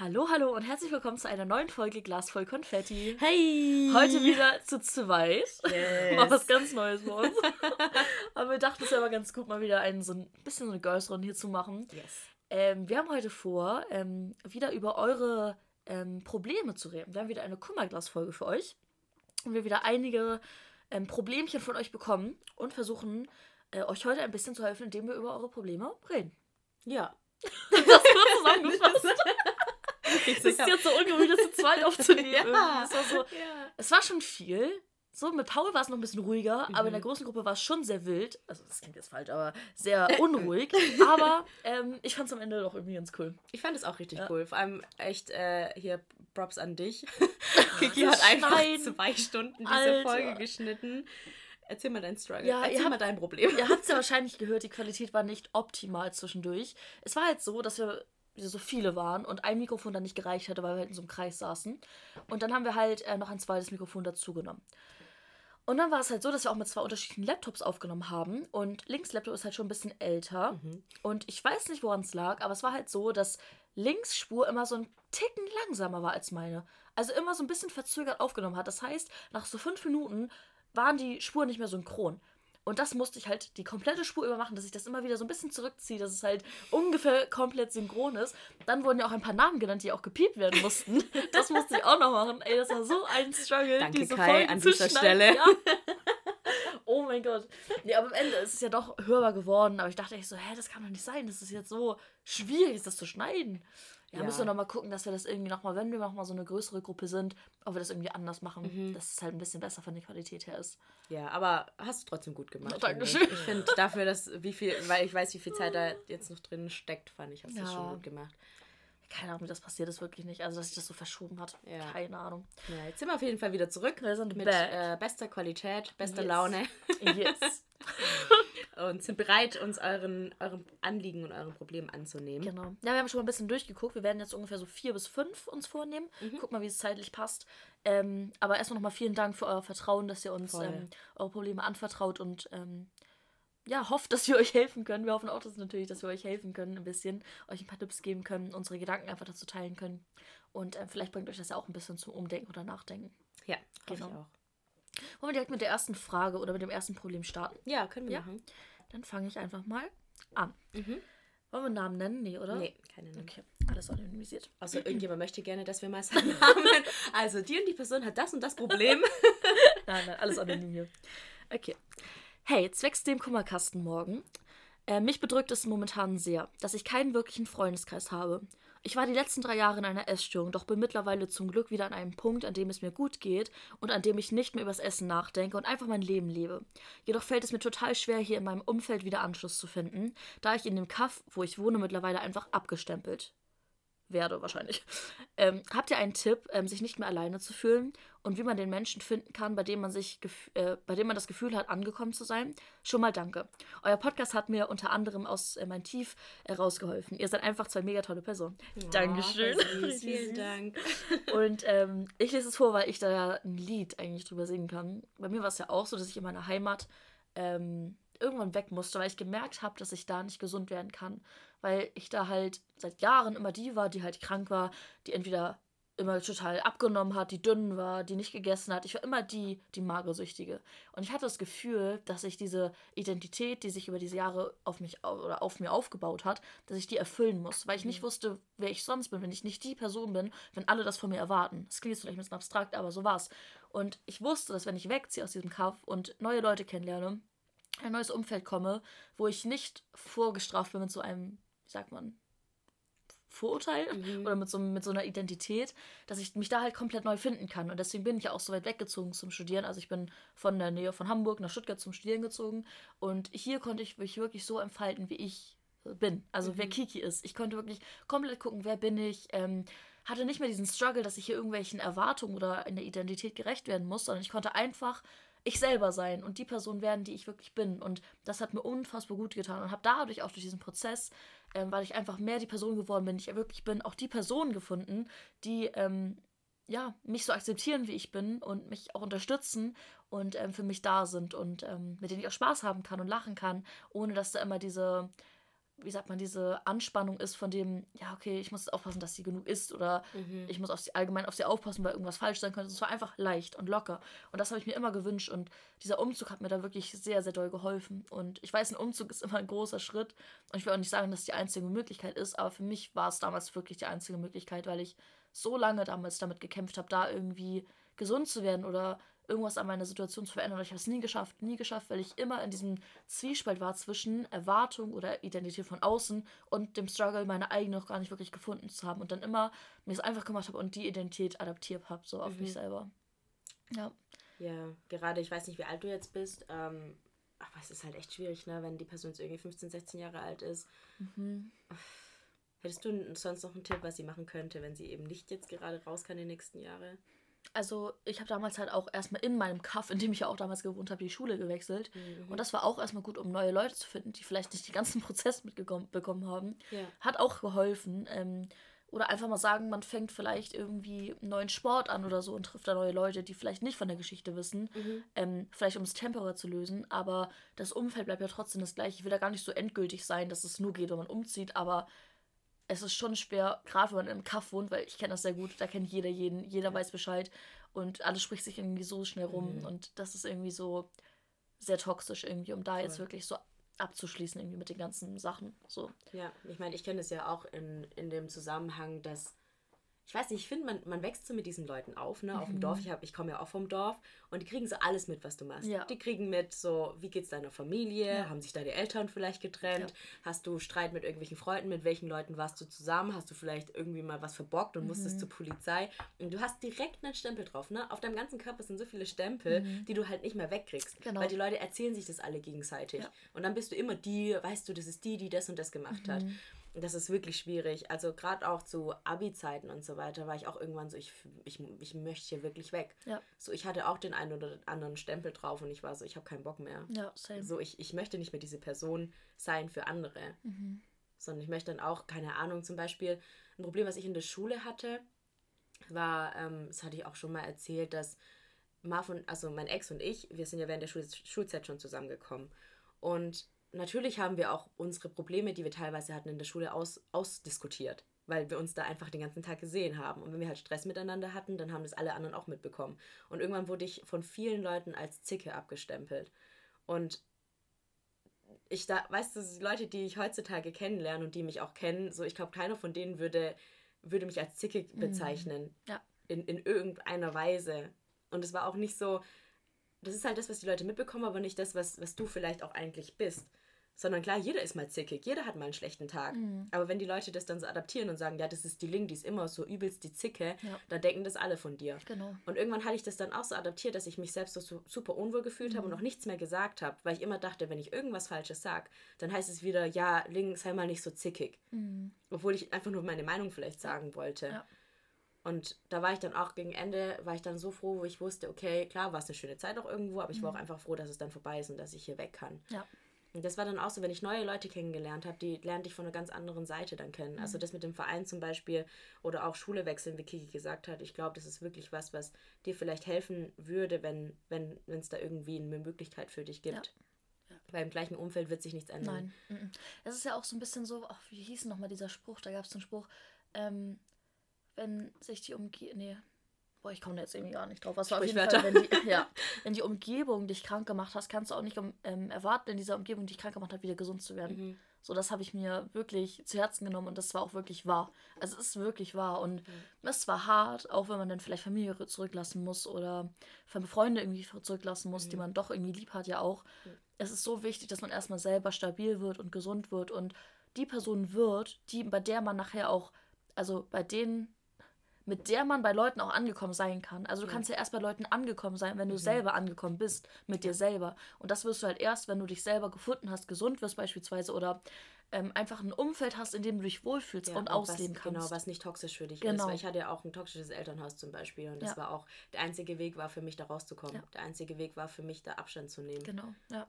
Hallo, hallo und herzlich willkommen zu einer neuen Folge Glas voll Konfetti. Hey! Heute wieder zu zweit. Yes. Mal was ganz Neues für uns. Aber wir dachten, es wäre aber ganz gut, mal wieder einen, so ein bisschen so eine Girls-Runde hier zu machen. Yes. Ähm, wir haben heute vor, ähm, wieder über eure ähm, Probleme zu reden. Wir haben wieder eine Kummerglas-Folge für euch. Und wir wieder einige ähm, Problemchen von euch bekommen und versuchen, äh, euch heute ein bisschen zu helfen, indem wir über eure Probleme reden. Ja. Das kurz zusammengefasst. Es ist jetzt so ungewohnt, das zu zweit aufzunehmen. Ja. Es, war so, Ja. es war schon viel. So, mit Paul war es noch ein bisschen ruhiger, aber in der Mhm. großen Gruppe war es schon sehr wild. Also, das klingt jetzt falsch, aber sehr unruhig. aber ähm, ich fand es am Ende doch irgendwie ganz cool. Ich fand es auch richtig Ja. cool. Vor allem echt äh, hier Props an dich. Kiki hat einfach Schneiden. zwei Stunden diese Alter. Folge geschnitten. Erzähl mal deinen Struggle. Ja, Erzähl habt- mal dein Problem. Ihr habt es ja wahrscheinlich gehört, die Qualität war nicht optimal zwischendurch. Es war halt so, dass wir so viele waren und ein Mikrofon dann nicht gereicht hatte, weil wir halt in so einem Kreis saßen. Und dann haben wir halt äh, noch ein zweites Mikrofon dazugenommen. Und dann war es halt so, dass wir auch mit zwei unterschiedlichen Laptops aufgenommen haben. Und links Laptop ist halt schon ein bisschen älter. Mhm. Und ich weiß nicht, woran es lag, aber es war halt so, dass links Spur immer so ein Ticken langsamer war als meine. Also immer so ein bisschen verzögert aufgenommen hat. Das heißt, nach so fünf Minuten waren die Spuren nicht mehr synchron. Und das musste ich halt die komplette Spur übermachen, dass ich das immer wieder so ein bisschen zurückziehe, dass es halt ungefähr komplett synchron ist. Dann wurden ja auch ein paar Namen genannt, die auch gepiept werden mussten. Das musste ich auch noch machen. Ey, das war so ein Struggle. Danke, diese Kai, Folgen an dieser. Stelle. Ja. Oh mein Gott. Nee, aber am Ende ist es ja doch hörbar geworden. Aber ich dachte echt so, hä, das kann doch nicht sein. Das ist jetzt so schwierig, das zu schneiden. Ja, Ja. müssen wir nochmal gucken, dass wir das irgendwie nochmal, wenn wir nochmal so eine größere Gruppe sind, ob wir das irgendwie anders machen. Mhm. Dass es halt ein bisschen besser von der Qualität her ist. Ja, aber hast du trotzdem gut gemacht. Finde Dankeschön. Ich, ich finde dafür, dass wie viel, weil ich weiß, wie viel Zeit da jetzt noch drin steckt, fand ich, hast du Ja. schon gut gemacht. Keine Ahnung, wie das passiert ist, wirklich nicht. Also, dass sich das so verschoben hat. Ja. Keine Ahnung. Ja, jetzt sind wir auf jeden Fall wieder zurück. Wir sind mit äh, bester Qualität, bester Yes. Laune Yes. und sind bereit, uns euren, euren Anliegen und euren Problemen anzunehmen. Genau. Ja, wir haben schon mal ein bisschen durchgeguckt. Wir werden jetzt ungefähr so vier bis fünf uns vornehmen. Mhm. Guck mal, wie es zeitlich passt. Ähm, aber erstmal nochmal vielen Dank für euer Vertrauen, dass ihr uns ähm, eure Probleme anvertraut und ähm, ja, hofft, dass wir euch helfen können. Wir hoffen auch dass natürlich, dass wir euch helfen können, ein bisschen, euch ein paar Tipps geben können, unsere Gedanken einfach dazu teilen können. Und äh, vielleicht bringt euch das ja auch ein bisschen zum Umdenken oder Nachdenken. Ja, Genau. Wollen wir direkt mit der ersten Frage oder mit dem ersten Problem starten? Ja, können wir Ja. machen. Dann fange ich einfach mal an. Mhm. Wollen wir einen Namen nennen? Nee, oder? Nee, keine Ahnung. Okay, alles anonymisiert. Also irgendjemand möchte gerne, dass wir mal seinen Namen. Also die und die Person hat das und das Problem. Nein, nein, alles anonym hier. Okay. Hey, zwecks dem Kummerkasten morgen. Äh, mich bedrückt es momentan sehr, dass ich keinen wirklichen Freundeskreis habe. Ich war die letzten drei Jahre in einer Essstörung, doch bin mittlerweile zum Glück wieder an einem Punkt, an dem es mir gut geht und an dem ich nicht mehr übers Essen nachdenke und einfach mein Leben lebe. Jedoch fällt es mir total schwer, hier in meinem Umfeld wieder Anschluss zu finden, da ich in dem Kaff, wo ich wohne, mittlerweile einfach abgestempelt werde wahrscheinlich. Ähm, habt ihr einen Tipp, ähm, sich nicht mehr alleine zu fühlen und wie man den Menschen finden kann, bei dem man sich, gef- äh, bei dem man das Gefühl hat, angekommen zu sein? Schon mal danke. Euer Podcast hat mir unter anderem aus äh, mein Tief herausgeholfen. Ihr seid einfach zwei mega tolle Personen. Dankeschön. Oh, voll süß. Vielen. Dank. Und ähm, ich lese es vor, weil ich da ja ein Lied eigentlich drüber singen kann. Bei mir war es ja auch so, dass ich in meiner Heimat ähm, irgendwann weg musste, weil ich gemerkt habe, dass ich da nicht gesund werden kann. Weil ich da halt seit Jahren immer die war, die halt krank war, die entweder immer total abgenommen hat, die dünn war, die nicht gegessen hat. Ich war immer die, die Magersüchtige. Und ich hatte das Gefühl, dass ich diese Identität, die sich über diese Jahre auf mich oder auf mir aufgebaut hat, dass ich die erfüllen muss, weil ich nicht wusste, wer ich sonst bin, wenn ich nicht die Person bin, wenn alle das von mir erwarten. Das klingt jetzt vielleicht ein bisschen abstrakt, aber so war's. Und ich wusste, dass wenn ich wegziehe aus diesem Kaff und neue Leute kennenlerne, ein neues Umfeld komme, wo ich nicht vorgestraft bin mit so einem, wie sagt man, Vorurteil Mhm. oder mit so, mit so einer Identität, dass ich mich da halt komplett neu finden kann. Und deswegen bin ich ja auch so weit weggezogen zum Studieren. Also ich bin von der Nähe von Hamburg nach Stuttgart zum Studieren gezogen. Und hier konnte ich mich wirklich so entfalten, wie ich bin. Also wer Mhm. Kiki ist. Ich konnte wirklich komplett gucken, wer bin ich. Ähm, hatte nicht mehr diesen Struggle, dass ich hier irgendwelchen Erwartungen oder in der Identität gerecht werden muss, sondern ich konnte einfach ich selber sein und die Person werden, die ich wirklich bin. Und das hat mir unfassbar gut getan und habe dadurch auch durch diesen Prozess, ähm, weil ich einfach mehr die Person geworden bin, die ich wirklich bin, auch die Person gefunden, die ähm, ja, mich so akzeptieren, wie ich bin und mich auch unterstützen und ähm, für mich da sind und ähm, mit denen ich auch Spaß haben kann und lachen kann, ohne dass da immer diese wie sagt man, diese Anspannung ist von dem, ja, okay, ich muss jetzt aufpassen, dass sie genug isst oder mhm. ich muss auf sie, allgemein auf sie aufpassen, weil irgendwas falsch sein könnte. Es war einfach leicht und locker. Und das habe ich mir immer gewünscht und dieser Umzug hat mir da wirklich sehr, sehr doll geholfen. Und ich weiß, ein Umzug ist immer ein großer Schritt und ich will auch nicht sagen, dass es die einzige Möglichkeit ist, aber für mich war es damals wirklich die einzige Möglichkeit, weil ich so lange damals damit gekämpft habe, da irgendwie gesund zu werden oder irgendwas an meiner Situation zu verändern. Ich habe es nie geschafft, nie geschafft, weil ich immer in diesem Zwiespalt war zwischen Erwartung oder Identität von außen und dem Struggle, meine eigene noch gar nicht wirklich gefunden zu haben. Und dann immer mir es einfach gemacht habe und die Identität adaptiert habe, so auf mhm. mich selber. Ja. Ja, gerade, ich weiß nicht, wie alt du jetzt bist, ähm, aber es ist halt echt schwierig, ne, wenn die Person jetzt irgendwie 15, 16 Jahre alt ist. Mhm. Hättest du sonst noch einen Tipp, was sie machen könnte, wenn sie eben nicht jetzt gerade raus kann in den nächsten Jahren? Also ich habe damals halt auch erstmal in meinem Kaff, in dem ich ja auch damals gewohnt habe, die Schule gewechselt. Mhm. Und das war auch erstmal gut, um neue Leute zu finden, die vielleicht nicht den ganzen Prozess mitbekommen haben. Ja. Hat auch geholfen. Ähm, oder einfach mal sagen, man fängt vielleicht irgendwie einen neuen Sport an oder so und trifft da neue Leute, die vielleicht nicht von der Geschichte wissen. Mhm. Ähm, vielleicht um es temporärer zu lösen. Aber das Umfeld bleibt ja trotzdem das gleiche. Ich will da gar nicht so endgültig sein, dass es nur geht, wenn man umzieht. Aber es ist schon schwer, gerade wenn man im Kaff wohnt, weil ich kenne das sehr gut, da kennt jeder jeden, jeder weiß Bescheid und alles spricht sich irgendwie so schnell rum mhm. und das ist irgendwie so sehr toxisch irgendwie, um da Voll. jetzt wirklich so abzuschließen irgendwie mit den ganzen Sachen. So. Ja, ich meine, ich kenne es ja auch in, in dem Zusammenhang, dass ich weiß nicht, ich finde, man, man wächst so mit diesen Leuten auf, ne? Mhm. Auf dem Dorf. Ich, ich komme ja auch vom Dorf und die kriegen so alles mit, was du machst. Ja. Die kriegen mit, so, wie geht's deiner Familie? Ja. Haben sich deine Eltern vielleicht getrennt? Ja. Hast du Streit mit irgendwelchen Freunden? Mit welchen Leuten warst du zusammen? Hast du vielleicht irgendwie mal was verbockt und mhm. musstest zur Polizei? Und du hast direkt einen Stempel drauf, ne? Auf deinem ganzen Körper sind so viele Stempel, mhm. die du halt nicht mehr wegkriegst. Genau. Weil die Leute erzählen sich das alle gegenseitig. Und dann bist du immer die, weißt du, das ist die, die das und das gemacht hat. Das ist wirklich schwierig. Also gerade auch zu Abi-Zeiten und so weiter war ich auch irgendwann so, ich, ich, ich möchte hier wirklich weg. Ja. So, ich hatte auch den einen oder anderen Stempel drauf und ich war so, ich habe keinen Bock mehr. Ja, same. So, ich, ich möchte nicht mehr diese Person sein für andere. Mhm. Sondern ich möchte dann auch, keine Ahnung, zum Beispiel, ein Problem, was ich in der Schule hatte, war, ähm, das hatte ich auch schon mal erzählt, dass Marvin, also mein Ex und ich, wir sind ja während der Schul Schulzeit schon zusammengekommen. Und natürlich haben wir auch unsere Probleme, die wir teilweise hatten in der Schule, aus, ausdiskutiert, weil wir uns da einfach den ganzen Tag gesehen haben. Und wenn wir halt Stress miteinander hatten, dann haben das alle anderen auch mitbekommen. Und irgendwann wurde ich von vielen Leuten als Zicke abgestempelt. Und ich da, weißt du, die Leute, die ich heutzutage kennenlerne und die mich auch kennen, so ich glaube, keiner von denen würde, würde mich als Zicke mhm. bezeichnen. Mhm. Ja. In, in irgendeiner Weise. Und es war auch nicht so, das ist halt das, was die Leute mitbekommen, aber nicht das, was, was du vielleicht auch eigentlich bist. Sondern klar, jeder ist mal zickig, jeder hat mal einen schlechten Tag. Mhm. Aber wenn die Leute das dann so adaptieren und sagen, ja, das ist die Ling, die ist immer so übelst die Zicke, ja. dann denken das alle von dir. Genau. Und irgendwann hatte ich das dann auch so adaptiert, dass ich mich selbst so super unwohl gefühlt mhm. habe und noch nichts mehr gesagt habe, weil ich immer dachte, wenn ich irgendwas Falsches sage, dann heißt es wieder, ja, Ling, sei mal nicht so zickig. Mhm. Obwohl ich einfach nur meine Meinung vielleicht sagen wollte. Ja. Und da war ich dann auch gegen Ende, war ich dann so froh, wo ich wusste, okay, klar, war es eine schöne Zeit auch irgendwo, aber ich war auch mhm. einfach froh, dass es dann vorbei ist und dass ich hier weg kann. Ja. Und das war dann auch so, wenn ich neue Leute kennengelernt habe, die lernte ich von einer ganz anderen Seite dann kennen. Also mhm. Also das mit dem Verein zum Beispiel oder auch Schule wechseln, wie Kiki gesagt hat. Ich glaube, das ist wirklich was, was dir vielleicht helfen würde, wenn wenn es da irgendwie eine Möglichkeit für dich gibt. Ja. Ja. Weil im gleichen Umfeld wird sich nichts ändern. Nein. Es ist ja auch so ein bisschen so, ach, wie hieß nochmal dieser Spruch? Da gab es einen Spruch, ähm, wenn sich die Umgebung. Nee. Boah, ich komme jetzt irgendwie gar nicht drauf. Was war auf jeden Fall, wenn die, ja, wenn die Umgebung dich krank gemacht hat, kannst du auch nicht ähm, erwarten, in dieser Umgebung, die dich krank gemacht hat, wieder gesund zu werden. Mhm. So, das habe ich mir wirklich zu Herzen genommen und das war auch wirklich wahr. Also es ist wirklich wahr und mhm. es war hart, auch wenn man dann vielleicht Familie zurücklassen muss oder Freunde irgendwie zurücklassen muss, mhm. die man doch irgendwie lieb hat, ja auch. Es ist so wichtig, dass man erstmal selber stabil wird und gesund wird und die Person wird, die, bei der man nachher auch, also bei denen mit der man bei Leuten auch angekommen sein kann. Also du kannst ja erst bei Leuten angekommen sein, wenn du mhm. selber angekommen bist mit dir selber. Und das wirst du halt erst, wenn du dich selber gefunden hast, gesund wirst beispielsweise oder ähm, einfach ein Umfeld hast, in dem du dich wohlfühlst ja, und, und ausleben was, kannst. Genau, was nicht toxisch für dich genau. ist. Weil ich hatte ja auch ein toxisches Elternhaus zum Beispiel und das ja. war auch, der einzige Weg war für mich da rauszukommen. Ja. Der einzige Weg war für mich da Abstand zu nehmen. Genau, ja.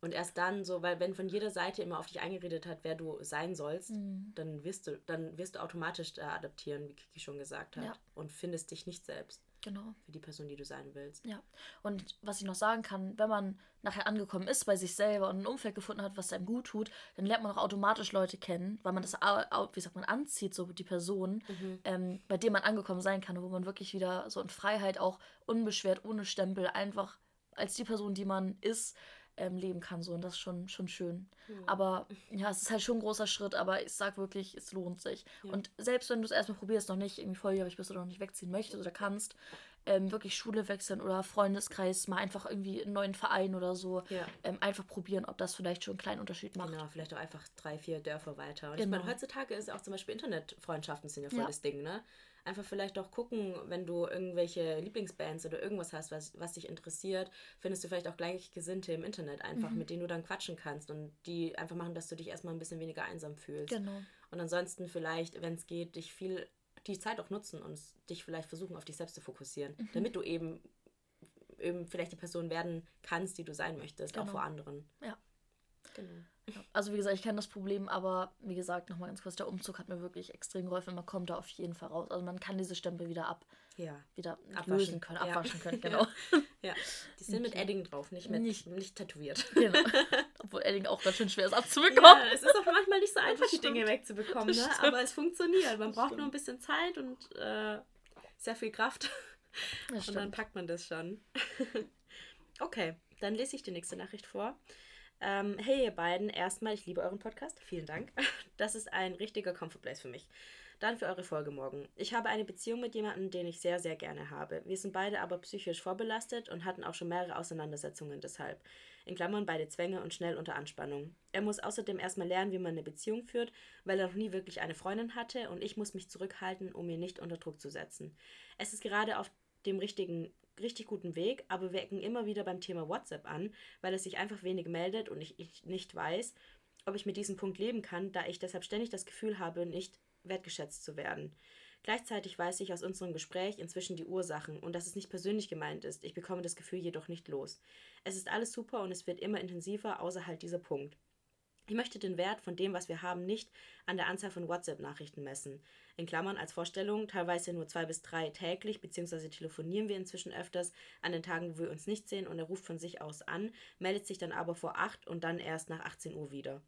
Und erst dann so, weil wenn von jeder Seite immer auf dich eingeredet hat, wer du sein sollst, mhm. dann wirst du, dann wirst du automatisch da adaptieren, wie Kiki schon gesagt hat. Ja. Und findest dich nicht selbst. Genau. Für die Person, die du sein willst. Ja. Und was ich noch sagen kann, wenn man nachher angekommen ist bei sich selber und ein Umfeld gefunden hat, was einem gut tut, dann lernt man auch automatisch Leute kennen, weil man das, wie sagt man, anzieht, so die Person, mhm. ähm, bei dem man angekommen sein kann, wo man wirklich wieder so in Freiheit auch unbeschwert, ohne Stempel, einfach als die Person, die man ist, ähm, leben kann. So. Und das ist schon, schon schön. Mhm. Aber ja, es ist halt schon ein großer Schritt, aber ich sag wirklich, es lohnt sich. Ja. Und selbst wenn du es erstmal probierst, noch nicht irgendwie volljährig bist oder noch nicht wegziehen möchtest oder kannst, ähm, wirklich Schule wechseln oder Freundeskreis, mal einfach irgendwie einen neuen Verein oder so, ja. ähm, einfach probieren, ob das vielleicht schon einen kleinen Unterschied macht. Genau, vielleicht auch einfach drei, vier Dörfer weiter. Und genau. ich meine, heutzutage ist auch zum Beispiel Internetfreundschaften sind ja voll ja. das Ding, ne? einfach vielleicht auch gucken, wenn du irgendwelche Lieblingsbands oder irgendwas hast, was, was dich interessiert, findest du vielleicht auch Gleichgesinnte im Internet einfach, mhm. mit denen du dann quatschen kannst und die einfach machen, dass du dich erstmal ein bisschen weniger einsam fühlst. Genau. Und ansonsten vielleicht, wenn es geht, dich viel die Zeit auch nutzen und dich vielleicht versuchen, auf dich selbst zu fokussieren, mhm. damit du eben, eben vielleicht die Person werden kannst, die du sein möchtest, genau. auch vor anderen. Ja. Genau. Also wie gesagt, ich kenne das Problem, aber wie gesagt, nochmal ganz kurz, der Umzug hat mir wirklich extrem geholfen. Man kommt da auf jeden Fall raus. Also man kann diese Stempel wieder ab, ja. wieder abwaschen. lösen können, abwaschen ja. können, genau. ja. die sind mit Edding drauf, nicht mit nicht, nicht tätowiert. Genau. Obwohl Edding auch ganz schön schwer ist abzubekommen. Ja, es ist auch manchmal nicht so einfach, die Dinge wegzubekommen, ne? aber es funktioniert. Man braucht nur ein bisschen Zeit und äh, sehr viel Kraft. und dann packt man das schon. okay, dann lese ich die nächste Nachricht vor. Ähm, hey ihr beiden, erstmal, ich liebe euren Podcast. Vielen Dank. Das ist ein richtiger Comfort Place für mich. Dann für eure Folge morgen. Ich habe eine Beziehung mit jemandem, den ich sehr, sehr gerne habe. Wir sind beide aber psychisch vorbelastet und hatten auch schon mehrere Auseinandersetzungen deshalb. In Klammern beide Zwänge und schnell unter Anspannung. Er muss außerdem erstmal lernen, wie man eine Beziehung führt, weil er noch nie wirklich eine Freundin hatte und ich muss mich zurückhalten, um ihn nicht unter Druck zu setzen. Es ist gerade auf dem richtigen richtig guten Weg, aber wir ecken immer wieder beim Thema WhatsApp an, weil es sich einfach wenig meldet und ich, ich nicht weiß, ob ich mit diesem Punkt leben kann, da ich deshalb ständig das Gefühl habe, nicht wertgeschätzt zu werden. Gleichzeitig weiß ich aus unserem Gespräch inzwischen die Ursachen und dass es nicht persönlich gemeint ist. Ich bekomme das Gefühl jedoch nicht los. Es ist alles super und es wird immer intensiver, außer halt dieser Punkt. Ich möchte den Wert von dem, was wir haben, nicht an der Anzahl von WhatsApp-Nachrichten messen. In Klammern als Vorstellung, teilweise nur zwei bis drei täglich, beziehungsweise telefonieren wir inzwischen öfters an den Tagen, wo wir uns nicht sehen und er ruft von sich aus an, meldet sich dann aber vor 8 und dann erst nach 18 Uhr wieder.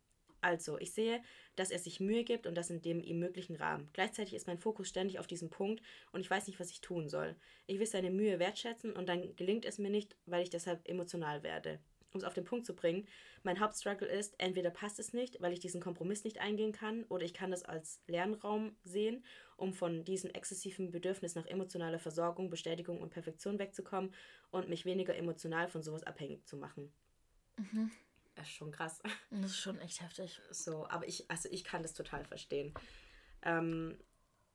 Also, ich sehe, dass er sich Mühe gibt und das in dem ihm möglichen Rahmen. Gleichzeitig ist mein Fokus ständig auf diesem Punkt und ich weiß nicht, was ich tun soll. Ich will seine Mühe wertschätzen und dann gelingt es mir nicht, weil ich deshalb emotional werde um es auf den Punkt zu bringen, mein Hauptstruggle ist, entweder passt es nicht, weil ich diesen Kompromiss nicht eingehen kann, oder ich kann das als Lernraum sehen, um von diesem exzessiven Bedürfnis nach emotionaler Versorgung, Bestätigung und Perfektion wegzukommen und mich weniger emotional von sowas abhängig zu machen. Mhm. Das ist schon krass. Das ist schon echt heftig. So, aber ich, also ich kann das total verstehen. Ähm,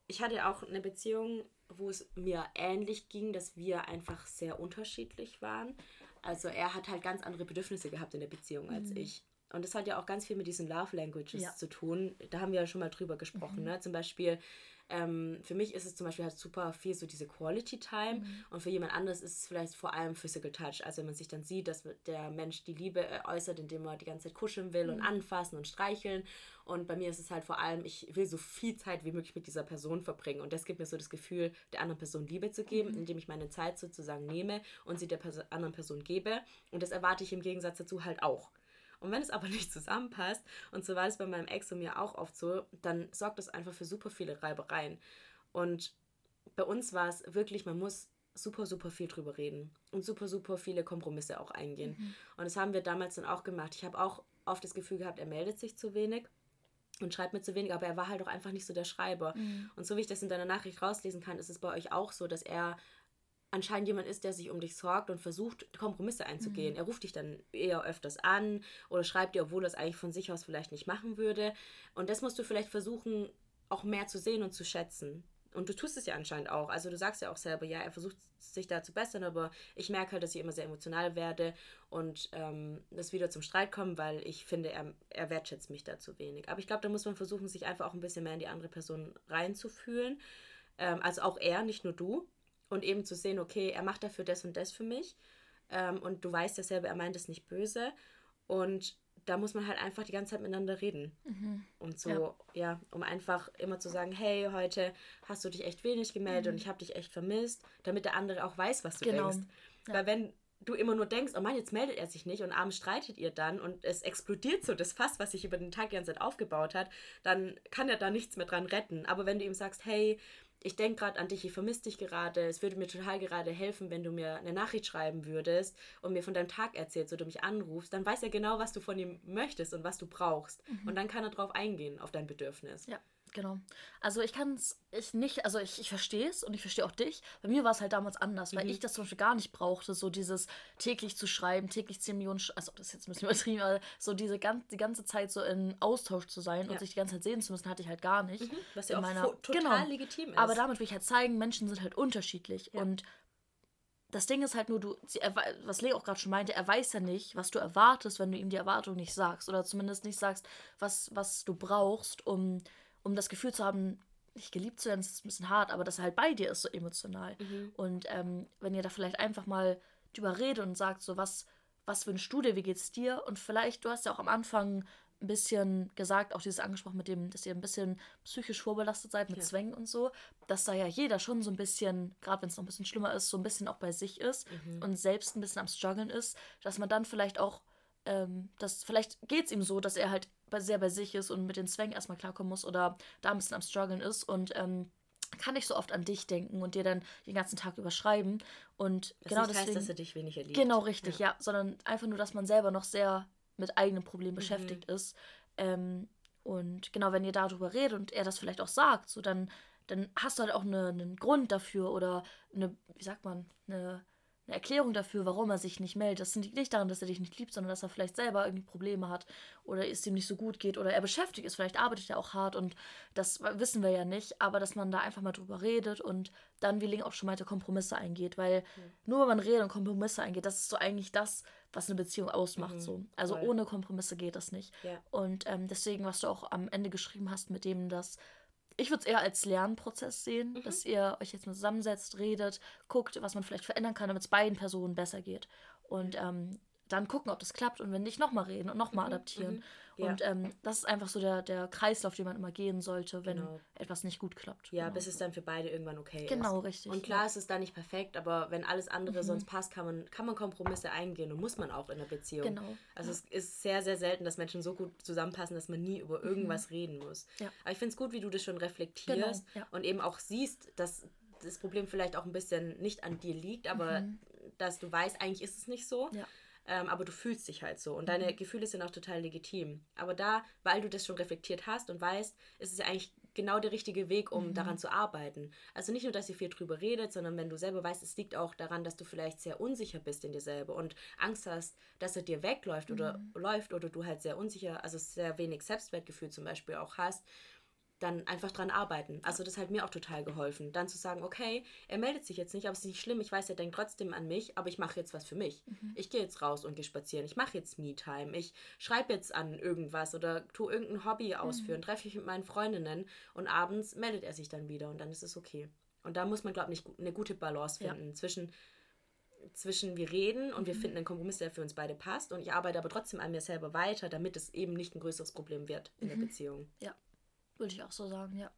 ich hatte auch eine Beziehung, wo es mir ähnlich ging, dass wir einfach sehr unterschiedlich waren. Also er hat halt ganz andere Bedürfnisse gehabt in der Beziehung als mhm. ich. Und das hat ja auch ganz viel mit diesen Love Languages ja. zu tun. Da haben wir ja schon mal drüber gesprochen. Mhm. Ne? Zum Beispiel, ähm, für mich ist es zum Beispiel halt super viel so diese Quality Time mhm. und für jemand anderes ist es vielleicht vor allem Physical Touch. Also wenn man sich dann sieht, dass der Mensch die Liebe äh, äußert, indem er die ganze Zeit kuscheln will mhm. und anfassen und streicheln. Und bei mir ist es halt vor allem, ich will so viel Zeit wie möglich mit dieser Person verbringen. Und das gibt mir so das Gefühl, der anderen Person Liebe zu geben, mhm. indem ich meine Zeit sozusagen nehme und sie der Person, anderen Person gebe. Und das erwarte ich im Gegensatz dazu halt auch. Und wenn es aber nicht zusammenpasst, und so war es bei meinem Ex und mir auch oft so, dann sorgt das einfach für super viele Reibereien. Und bei uns war es wirklich, man muss super, super viel drüber reden und super, super viele Kompromisse auch eingehen. Mhm. Und das haben wir damals dann auch gemacht. Ich habe auch oft das Gefühl gehabt, er meldet sich zu wenig und schreibt mir zu wenig, aber er war halt auch einfach nicht so der Schreiber. Mhm. Und so wie ich das in deiner Nachricht rauslesen kann, ist es bei euch auch so, dass er anscheinend jemand ist, der sich um dich sorgt und versucht, Kompromisse einzugehen. Mhm. Er ruft dich dann eher öfters an oder schreibt dir, obwohl er es eigentlich von sich aus vielleicht nicht machen würde. Und das musst du vielleicht versuchen, auch mehr zu sehen und zu schätzen. Und du tust es ja anscheinend auch. Also du sagst ja auch selber, ja, er versucht sich da zu bessern, aber ich merke halt, dass ich immer sehr emotional werde und ähm, das wieder zum Streit kommt, weil ich finde, er, er wertschätzt mich da zu wenig. Aber ich glaube, da muss man versuchen, sich einfach auch ein bisschen mehr in die andere Person reinzufühlen. Ähm, also auch er, nicht nur du. Und eben zu sehen, okay, er macht dafür das und das für mich. Ähm, und du weißt ja selber, er meint es nicht böse. Und da muss man halt einfach die ganze Zeit miteinander reden. Mhm. Und so, ja. ja. um einfach immer zu sagen, hey, heute hast du dich echt wenig gemeldet mhm. und ich habe dich echt vermisst, damit der andere auch weiß, was du genau. denkst. Ja. Weil wenn du immer nur denkst, oh Mann, jetzt meldet er sich nicht und abends streitet ihr dann und es explodiert so das Fass, was sich über den Tag die ganze Zeit aufgebaut hat, dann kann er da nichts mehr dran retten. Aber wenn du ihm sagst, hey, ich denke gerade an dich, ich vermisse dich gerade, es würde mir total gerade helfen, wenn du mir eine Nachricht schreiben würdest und mir von deinem Tag erzählst oder mich anrufst, dann weiß er genau, was du von ihm möchtest und was du brauchst. Mhm. Und dann kann er darauf eingehen, auf dein Bedürfnis. Ja. Genau. Also ich kann es ich nicht, also ich, ich verstehe es und ich verstehe auch dich. Bei mir war es halt damals anders, weil mhm. ich das zum Beispiel gar nicht brauchte, so dieses täglich zu schreiben, täglich 10 Millionen, also das ist jetzt ein bisschen übertrieben, aber so diese ganz, die ganze Zeit so in Austausch zu sein ja. und sich die ganze Zeit sehen zu müssen, hatte ich halt gar nicht. Mhm. Was ja auch meiner, total genau. legitim ist. Aber damit will ich halt zeigen, Menschen sind halt unterschiedlich ja. und das Ding ist halt nur, du, was Leo auch gerade schon meinte, er weiß ja nicht, was du erwartest, wenn du ihm die Erwartung nicht sagst. Oder zumindest nicht sagst, was, was du brauchst, um um das Gefühl zu haben, nicht geliebt zu werden, ist ein bisschen hart, aber dass er halt bei dir ist, so emotional. Mhm. Und ähm, wenn ihr da vielleicht einfach mal drüber redet und sagt, so was, was wünschst du dir, wie geht's dir? Und vielleicht, du hast ja auch am Anfang ein bisschen gesagt, auch dieses angesprochen mit dem, dass ihr ein bisschen psychisch vorbelastet seid mit ja. Zwängen und so, dass da ja jeder schon so ein bisschen, gerade wenn es noch ein bisschen schlimmer ist, so ein bisschen auch bei sich ist mhm. und selbst ein bisschen am struggeln ist, dass man dann vielleicht auch, ähm, dass vielleicht geht es ihm so, dass er halt sehr bei sich ist und mit den Zwängen erstmal klarkommen muss oder da ein bisschen am struggeln ist und ähm, kann nicht so oft an dich denken und dir dann den ganzen Tag überschreiben. Und das genau nicht deswegen, heißt, dass er dich weniger liebt. Genau, richtig, ja. ja. Sondern einfach nur, dass man selber noch sehr mit eigenen Problemen mhm. beschäftigt ist. Ähm, und genau, wenn ihr darüber redet und er das vielleicht auch sagt, so dann, dann hast du halt auch eine, einen Grund dafür oder eine, wie sagt man, eine eine Erklärung dafür, warum er sich nicht meldet. Das liegt nicht daran, dass er dich nicht liebt, sondern dass er vielleicht selber irgendwie Probleme hat oder es ihm nicht so gut geht oder er beschäftigt ist. Vielleicht arbeitet er auch hart und das wissen wir ja nicht, aber dass man da einfach mal drüber redet und dann, wie Ling auch schon meinte, Kompromisse eingeht, weil mhm. nur wenn man redet und Kompromisse eingeht, das ist so eigentlich das, was eine Beziehung ausmacht. Mhm. So. Also Voll. ohne Kompromisse geht das nicht. Ja. Und ähm, deswegen, was du auch am Ende geschrieben hast, mit dem, dass ich würde es eher als Lernprozess sehen, mhm. dass ihr euch jetzt mal zusammensetzt, redet, guckt, was man vielleicht verändern kann, damit es beiden Personen besser geht. Und ähm, dann gucken, ob das klappt und wenn nicht, nochmal reden und nochmal mhm. adaptieren. Mhm. Ja. Und ähm, das ist einfach so der, der Kreislauf, den man immer gehen sollte, wenn genau. etwas nicht gut klappt. Ja, genau. bis es dann für beide irgendwann okay genau, ist. Genau, richtig. Und klar ja. ist es da nicht perfekt, aber wenn alles andere mhm. sonst passt, kann man, kann man Kompromisse eingehen und muss man auch in der Beziehung. Genau. Also ja. es ist sehr, sehr selten, dass Menschen so gut zusammenpassen, dass man nie über irgendwas mhm. reden muss. Ja. Aber ich finde es gut, wie du das schon reflektierst genau, und eben auch siehst, dass das Problem vielleicht auch ein bisschen nicht an dir liegt, aber mhm. dass du weißt, eigentlich ist es nicht so. Ja ähm, aber du fühlst dich halt so und deine mhm. Gefühle sind auch total legitim. Aber da, weil du das schon reflektiert hast und weißt, ist es ja eigentlich genau der richtige Weg, um mhm. daran zu arbeiten. Also nicht nur, dass ihr viel drüber redet, sondern wenn du selber weißt, es liegt auch daran, dass du vielleicht sehr unsicher bist in dir selber und Angst hast, dass er dir wegläuft mhm. oder läuft oder du halt sehr unsicher, also sehr wenig Selbstwertgefühl zum Beispiel auch hast dann einfach dran arbeiten. Also das hat mir auch total geholfen. Dann zu sagen, okay, er meldet sich jetzt nicht, aber es ist nicht schlimm, ich weiß, er denkt trotzdem an mich, aber ich mache jetzt was für mich. Mhm. Ich gehe jetzt raus und gehe spazieren, ich mache jetzt Me-Time, ich schreibe jetzt an irgendwas oder tue irgendein Hobby ausführen, mhm. treffe mich mit meinen Freundinnen und abends meldet er sich dann wieder und dann ist es okay. Und da muss man, glaube ich, eine gute Balance finden ja. zwischen zwischen wir reden und mhm. wir finden einen Kompromiss, der für uns beide passt und ich arbeite aber trotzdem an mir selber weiter, damit es eben nicht ein größeres Problem wird in mhm. der Beziehung. Ja, würde ich auch so sagen, ja.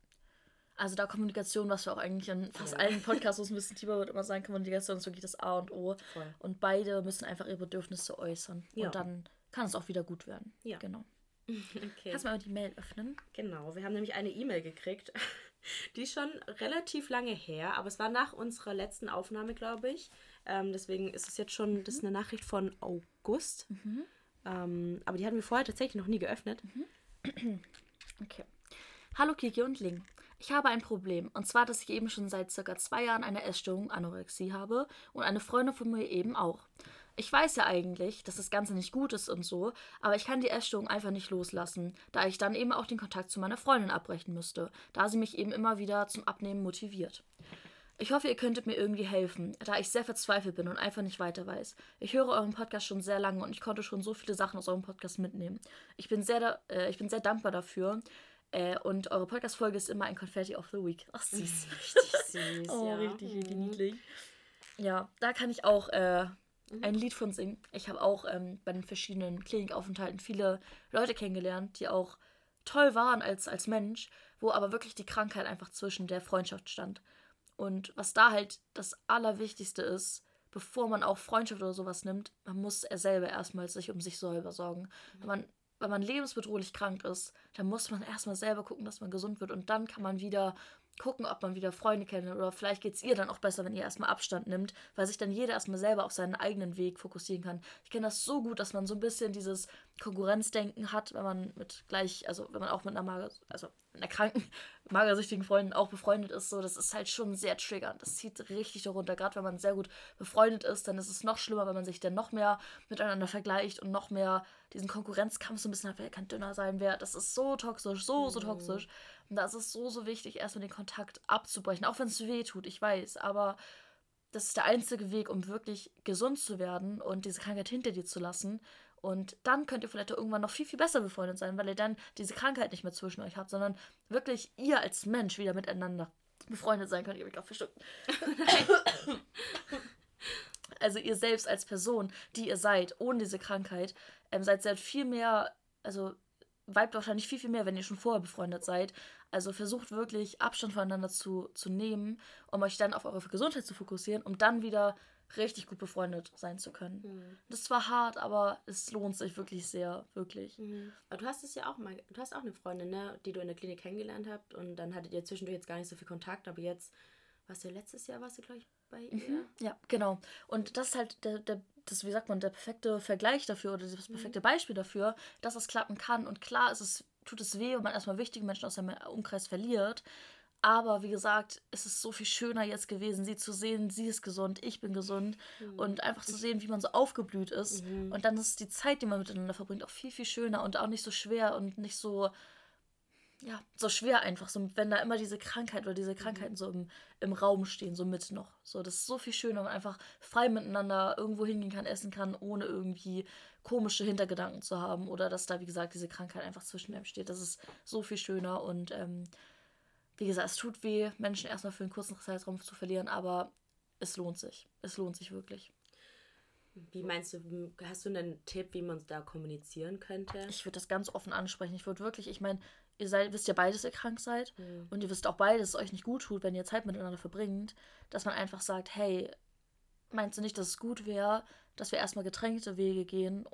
Also da Kommunikation, was wir auch eigentlich in fast ja. allen Podcasts, wo es ein bisschen tiefer wird, immer sagen, Kommunikation ist wirklich das A und O. Voll. Und beide müssen einfach ihre Bedürfnisse äußern. Ja. Und dann kann es auch wieder gut werden. Ja. Genau. Okay. Kannst du mal die Mail öffnen? Genau, wir haben nämlich eine E-Mail gekriegt. Die ist schon relativ lange her, aber es war nach unserer letzten Aufnahme, glaube ich. Ähm, deswegen ist es jetzt schon, mhm. das ist eine Nachricht von August. Mhm. Ähm, aber die hatten wir vorher tatsächlich noch nie geöffnet. Mhm. Okay. Hallo Kiki und Ling. Ich habe ein Problem. Und zwar, dass ich eben schon seit circa zwei Jahren eine Essstörung Anorexie habe und eine Freundin von mir eben auch. ich weiß ja eigentlich, dass das Ganze nicht gut ist und so, aber ich kann die Essstörung einfach nicht loslassen, da ich dann eben auch den Kontakt zu meiner Freundin abbrechen müsste, da sie mich eben immer wieder zum Abnehmen motiviert. Ich hoffe, ihr könntet mir irgendwie helfen, da ich sehr verzweifelt bin und einfach nicht weiter weiß. Ich höre euren Podcast schon sehr lange und ich konnte schon so viele Sachen aus eurem Podcast mitnehmen. Ich bin sehr, äh, ich bin sehr dankbar dafür. Äh, und eure Podcast-Folge ist immer ein Confetti of the Week. Ach, süß. Richtig süß. oh, ja. richtig, richtig mhm. niedlich. Ja, da kann ich auch äh, mhm. ein Lied von singen. Ich habe auch ähm, bei den verschiedenen Klinikaufenthalten viele Leute kennengelernt, die auch toll waren als, als Mensch, wo aber wirklich die Krankheit einfach zwischen der Freundschaft stand. Und was da halt das Allerwichtigste ist, bevor man auch Freundschaft oder sowas nimmt, man muss er selber erstmal sich um sich selber sorgen. Mhm. Wenn, man, wenn man lebensbedrohlich krank ist, dann muss man erstmal selber gucken, dass man gesund wird. Und dann kann man wieder gucken, ob man wieder Freunde kennt. Oder vielleicht geht es ihr dann auch besser, wenn ihr erstmal Abstand nimmt, weil sich dann jeder erstmal selber auf seinen eigenen Weg fokussieren kann. Ich kenne das so gut, dass man so ein bisschen dieses Konkurrenzdenken hat, wenn man mit gleich, also wenn man auch mit einer Mager, also einer kranken, magersüchtigen Freundin auch befreundet ist, so, das ist halt schon sehr triggernd. Das zieht richtig darunter. Gerade wenn man sehr gut befreundet ist, dann ist es noch schlimmer, wenn man sich dann noch mehr miteinander vergleicht und noch mehr diesen Konkurrenzkampf so ein bisschen hat, wer kann dünner sein, wer. Das ist so toxisch, so, so mhm. toxisch. Und da ist es so, so wichtig, erstmal den Kontakt abzubrechen, auch wenn es weh tut, ich weiß, aber das ist der einzige Weg, um wirklich gesund zu werden und diese Krankheit hinter dir zu lassen. Und dann könnt ihr vielleicht irgendwann noch viel, viel besser befreundet sein, weil ihr dann diese Krankheit nicht mehr zwischen euch habt, sondern wirklich ihr als Mensch wieder miteinander befreundet sein könnt. Ich habe mich auch verstimmt. also ihr selbst als Person, die ihr seid, ohne diese Krankheit, ähm, seid sehr viel mehr, also weibt wahrscheinlich viel, viel mehr, wenn ihr schon vorher befreundet seid. Also versucht wirklich Abstand voneinander zu, zu nehmen, um euch dann auf eure Gesundheit zu fokussieren, um dann wieder richtig gut befreundet sein zu können. Mhm. Das war hart, aber es lohnt sich wirklich sehr, wirklich. Mhm. Aber du hast es ja auch mal, du hast auch eine Freundin, ne, die du in der Klinik kennengelernt habt und dann hattet ihr zwischendurch jetzt gar nicht so viel Kontakt, aber jetzt, was du letztes Jahr, warst du, glaube ich, bei ihr? Mhm. Ja, genau. Und das ist halt der, der das, wie sagt man, der perfekte Vergleich dafür oder das mhm. perfekte Beispiel dafür, dass es klappen kann. Und klar ist es, tut es weh, wenn man erstmal wichtige Menschen aus seinem Umkreis verliert. Aber wie gesagt, es ist so viel schöner jetzt gewesen, sie zu sehen, sie ist gesund, ich bin gesund mhm. und einfach zu sehen, wie man so aufgeblüht ist. Mhm. Und dann ist die Zeit, die man miteinander verbringt, auch viel, viel schöner und auch nicht so schwer und nicht so, ja, so schwer einfach. So, wenn da immer diese Krankheit oder diese Krankheiten mhm. so im, im Raum stehen, so mit noch. So, das ist so viel schöner, wenn man einfach frei miteinander irgendwo hingehen kann, essen kann, ohne irgendwie komische Hintergedanken zu haben oder dass da, wie gesagt, diese Krankheit einfach zwischen einem steht. Das ist so viel schöner und ähm, wie gesagt, es tut weh, Menschen erstmal für einen kurzen Zeitraum zu verlieren, aber es lohnt sich. Es lohnt sich wirklich. Wie meinst du, hast du einen Tipp, wie man da kommunizieren könnte? Ich würde das ganz offen ansprechen. Ich würde wirklich, ich meine, ihr seid, wisst ja beide, dass ihr krank seid mhm. und ihr wisst auch beide, dass es euch nicht gut tut, wenn ihr Zeit miteinander verbringt, dass man einfach sagt, hey, meinst du nicht, dass es gut wäre, dass wir erstmal getränkte Wege gehen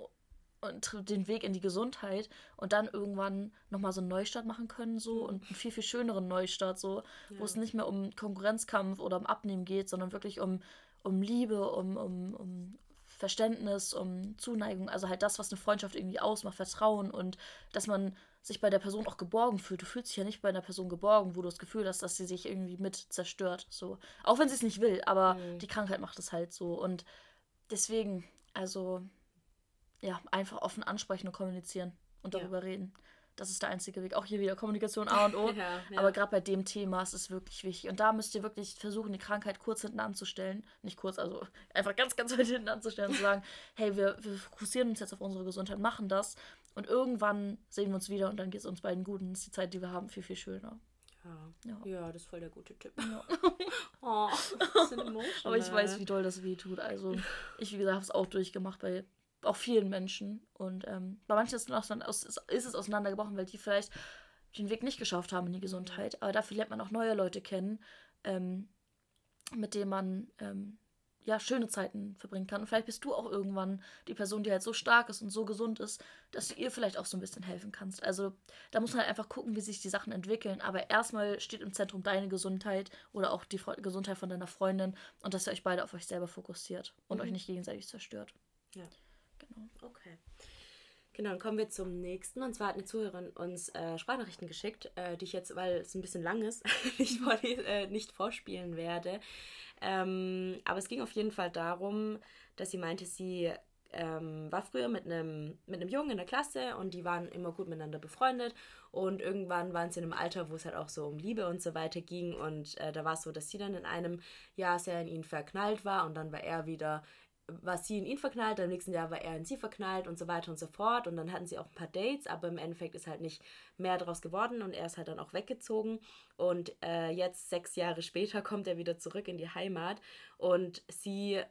und den Weg in die Gesundheit und dann irgendwann nochmal so einen Neustart machen können, so mhm. und einen viel, viel schöneren Neustart, so, ja. wo es nicht mehr um Konkurrenzkampf oder um Abnehmen geht, sondern wirklich um, um Liebe, um, um, um Verständnis, um Zuneigung, also halt das, was eine Freundschaft irgendwie ausmacht, Vertrauen und dass man sich bei der Person auch geborgen fühlt. Du fühlst dich ja nicht bei einer Person geborgen, wo du das Gefühl hast, dass sie sich irgendwie mit zerstört. So. Auch wenn sie es nicht will, aber mhm. die Krankheit macht es halt so. Und deswegen, also, ja, einfach offen ansprechen und kommunizieren und darüber ja. reden. Das ist der einzige Weg. Auch hier wieder Kommunikation A und O. ja, ja. Aber gerade bei dem Thema ist es wirklich wichtig. Und da müsst ihr wirklich versuchen, die Krankheit kurz hinten anzustellen. Nicht kurz, also einfach ganz, ganz weit hinten anzustellen und zu sagen, hey, wir, wir fokussieren uns jetzt auf unsere Gesundheit, machen das. Und irgendwann sehen wir uns wieder und dann geht es uns beiden gut. Und ist die Zeit, die wir haben, viel, viel schöner. Ja, ja. das ist voll der gute Tipp. Ja. oh, Aber ich weiß, wie doll das weh tut. Also, ich, wie gesagt, habe es auch durchgemacht bei auch vielen Menschen. Und ähm, bei manchen ist es, ist es auseinandergebrochen, weil die vielleicht den Weg nicht geschafft haben in die Gesundheit. Aber dafür lernt man auch neue Leute kennen, ähm, mit denen man ähm, ja schöne Zeiten verbringen kann. Und vielleicht bist du auch irgendwann die Person, die halt so stark ist und so gesund ist, dass du ihr vielleicht auch so ein bisschen helfen kannst. Also da muss man halt einfach gucken, wie sich die Sachen entwickeln. Aber erstmal steht im Zentrum deine Gesundheit oder auch die Gesundheit von deiner Freundin und dass ihr euch beide auf euch selber fokussiert und mhm. euch nicht gegenseitig zerstört. Ja. Genau. Okay. Genau, dann kommen wir zum nächsten. Und zwar hat eine Zuhörerin uns äh, Sprachnachrichten geschickt, äh, die ich jetzt, weil es ein bisschen lang ist, nicht, vor, äh, nicht vorspielen werde. Ähm, aber es ging auf jeden Fall darum, dass sie meinte, sie ähm, war früher mit einem mit Jungen in der Klasse und die waren immer gut miteinander befreundet. Und irgendwann waren sie in einem Alter, wo es halt auch so um Liebe und so weiter ging. Und äh, da war es so, dass sie dann in einem Jahr sehr in ihn verknallt war und dann war er wieder war sie in ihn verknallt, im nächsten Jahr war er in sie verknallt und so weiter und so fort. Und dann hatten sie auch ein paar Dates, aber im Endeffekt ist halt nicht mehr daraus geworden und er ist halt dann auch weggezogen. Und äh, jetzt, sechs Jahre später, kommt er wieder zurück in die Heimat und sie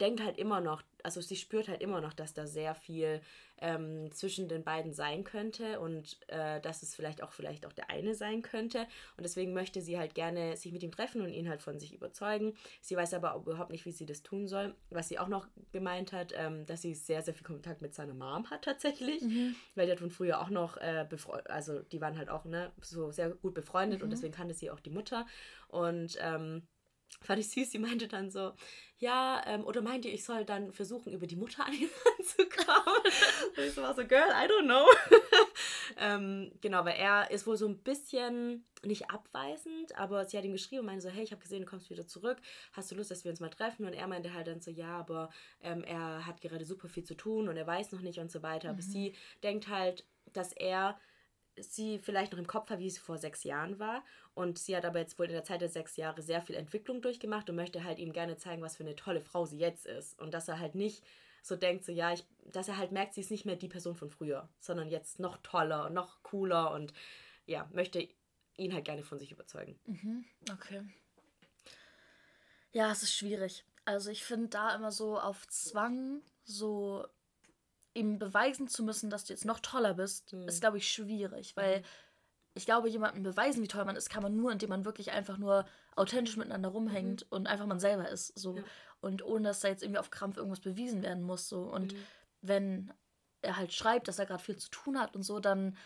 denkt halt immer noch, also sie spürt halt immer noch, dass da sehr viel ähm, zwischen den beiden sein könnte und äh, dass es vielleicht auch vielleicht auch der eine sein könnte. Und deswegen möchte sie halt gerne sich mit ihm treffen und ihn halt von sich überzeugen. Sie weiß aber überhaupt nicht, wie sie das tun soll. Was sie auch noch gemeint hat, ähm, dass sie sehr, sehr viel Kontakt mit seiner Mom hat tatsächlich. Mhm. Weil die hat von früher auch noch äh, befreundet, also die waren halt auch ne, so sehr gut befreundet mhm. und deswegen kannte sie auch die Mutter. Und ähm, fand ich süß, sie meinte dann so, ja, ähm, oder meint ihr, ich soll dann versuchen, über die Mutter an ihn ranzukommen? und ich so war so, Girl, I don't know. ähm, genau, weil er ist wohl so ein bisschen, nicht abweisend, aber sie hat ihm geschrieben und meinte so, hey, ich habe gesehen, du kommst wieder zurück, hast du Lust, dass wir uns mal treffen? Und er meinte halt dann so, ja, aber ähm, er hat gerade super viel zu tun und er weiß noch nicht und so weiter. Mhm. Aber sie denkt halt, dass er sie vielleicht noch im Kopf hat, wie es vor sechs Jahren war. Und sie hat aber jetzt wohl in der Zeit der sechs Jahre sehr viel Entwicklung durchgemacht und möchte halt ihm gerne zeigen, was für eine tolle Frau sie jetzt ist. Und dass er halt nicht so denkt, so ja, ich, dass er halt merkt, sie ist nicht mehr die Person von früher, sondern jetzt noch toller, noch cooler und ja, möchte ihn halt gerne von sich überzeugen. Mhm, okay. Ja, es ist schwierig. Also ich finde da immer so auf Zwang so ihm beweisen zu müssen, dass du jetzt noch toller bist, mhm. ist, glaube ich, schwierig, weil mhm. Ich glaube, jemandem beweisen, wie toll man ist, kann man nur, indem man wirklich einfach nur authentisch miteinander rumhängt mhm. und einfach man selber ist. So. Ja. Und ohne dass da jetzt irgendwie auf Krampf irgendwas bewiesen werden muss. So. Und mhm. wenn er halt schreibt, dass er gerade viel zu tun hat und so, dann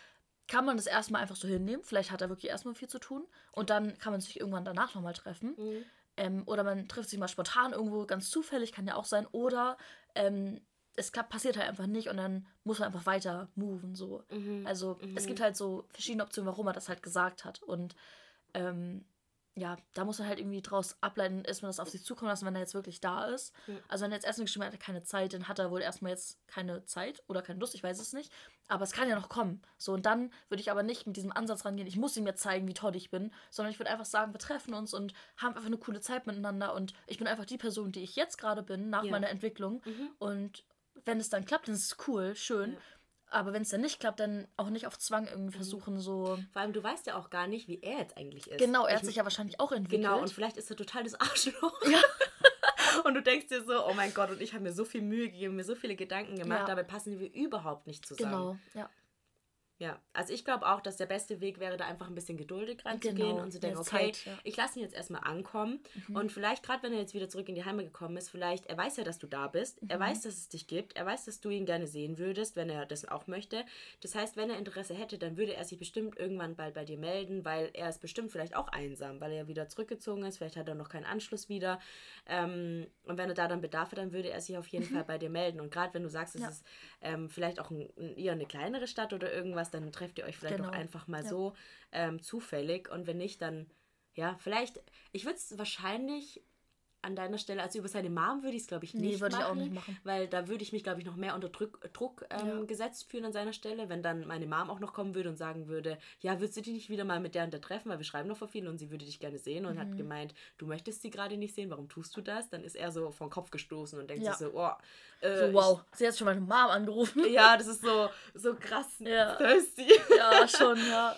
kann man das erstmal einfach so hinnehmen. Vielleicht hat er wirklich erstmal viel zu tun. Und dann kann man sich irgendwann danach nochmal treffen. Mhm. Ähm, oder man trifft sich mal spontan irgendwo, ganz zufällig, kann ja auch sein. Oder ähm, es passiert halt einfach nicht und dann muss man einfach weiter moven. So. Mhm. Also mhm. es gibt halt so verschiedene Optionen, warum er das halt gesagt hat. Und ähm, ja, da muss man halt irgendwie draus ableiten, ist man das auf sich zukommen lassen, wenn er jetzt wirklich da ist. Mhm. Also wenn er jetzt erstmal geschrieben hat, er keine Zeit, dann hat er wohl erstmal jetzt keine Zeit oder keine Lust, ich weiß es nicht. Aber es kann ja noch kommen. So, und dann würde ich aber nicht mit diesem Ansatz rangehen, ich muss ihm jetzt zeigen, wie toll ich bin, sondern ich würde einfach sagen, wir treffen uns und haben einfach eine coole Zeit miteinander und ich bin einfach die Person, die ich jetzt gerade bin, nach ja. meiner Entwicklung. Mhm. Und wenn es dann klappt, dann ist es cool, schön. Ja. Aber wenn es dann nicht klappt, dann auch nicht auf Zwang irgendwie mhm. versuchen, so. Vor allem, du weißt ja auch gar nicht, wie er jetzt eigentlich ist. Genau, er hat ich, sich ja wahrscheinlich auch entwickelt. Genau, und vielleicht ist er total das Arschloch. Ja. und du denkst dir so, oh mein Gott, und ich habe mir so viel Mühe gegeben, mir so viele Gedanken gemacht, ja. dabei passen wir überhaupt nicht zusammen. Genau, ja. Ja, also ich glaube auch, dass der beste Weg wäre, da einfach ein bisschen geduldig ranzugehen genau, und zu denken, okay, Zeit, ja. ich lasse ihn jetzt erstmal ankommen. Mhm. Und vielleicht, gerade wenn er jetzt wieder zurück in die Heimat gekommen ist, vielleicht, er weiß ja, dass du da bist, mhm. er weiß, dass es dich gibt, er weiß, dass du ihn gerne sehen würdest, wenn er das auch möchte. Das heißt, wenn er Interesse hätte, dann würde er sich bestimmt irgendwann bald bei dir melden, weil er ist bestimmt vielleicht auch einsam, weil er wieder zurückgezogen ist, vielleicht hat er noch keinen Anschluss wieder. Ähm, und wenn er da dann Bedarf hat, dann würde er sich auf jeden mhm. Fall bei dir melden. Und gerade wenn du sagst, es ja. ist ähm, vielleicht auch ein, eher eine kleinere Stadt oder irgendwas, dann trefft ihr euch vielleicht genau. auch einfach mal ja. so ähm, zufällig. Und wenn nicht, dann, ja, vielleicht, ich würde es wahrscheinlich an deiner Stelle, also über seine Mom würde ich es, glaube ich, nicht nee, würde ich auch nicht machen. Weil da würde ich mich, glaube ich, noch mehr unter Druck, Druck ähm, ja. gesetzt fühlen an seiner Stelle, wenn dann meine Mom auch noch kommen würde und sagen würde, ja, würdest du dich nicht wieder mal mit der und der treffen, weil wir schreiben noch vor vielen und sie würde dich gerne sehen und mhm. hat gemeint, du möchtest sie gerade nicht sehen, warum tust du das? Dann ist er so vom Kopf gestoßen und denkt ja. sich so, oh, äh, so, wow, ich, sie hat schon meine Mom angerufen. Ja, das ist so, so krass ja. thirsty. Ja, schon, ja.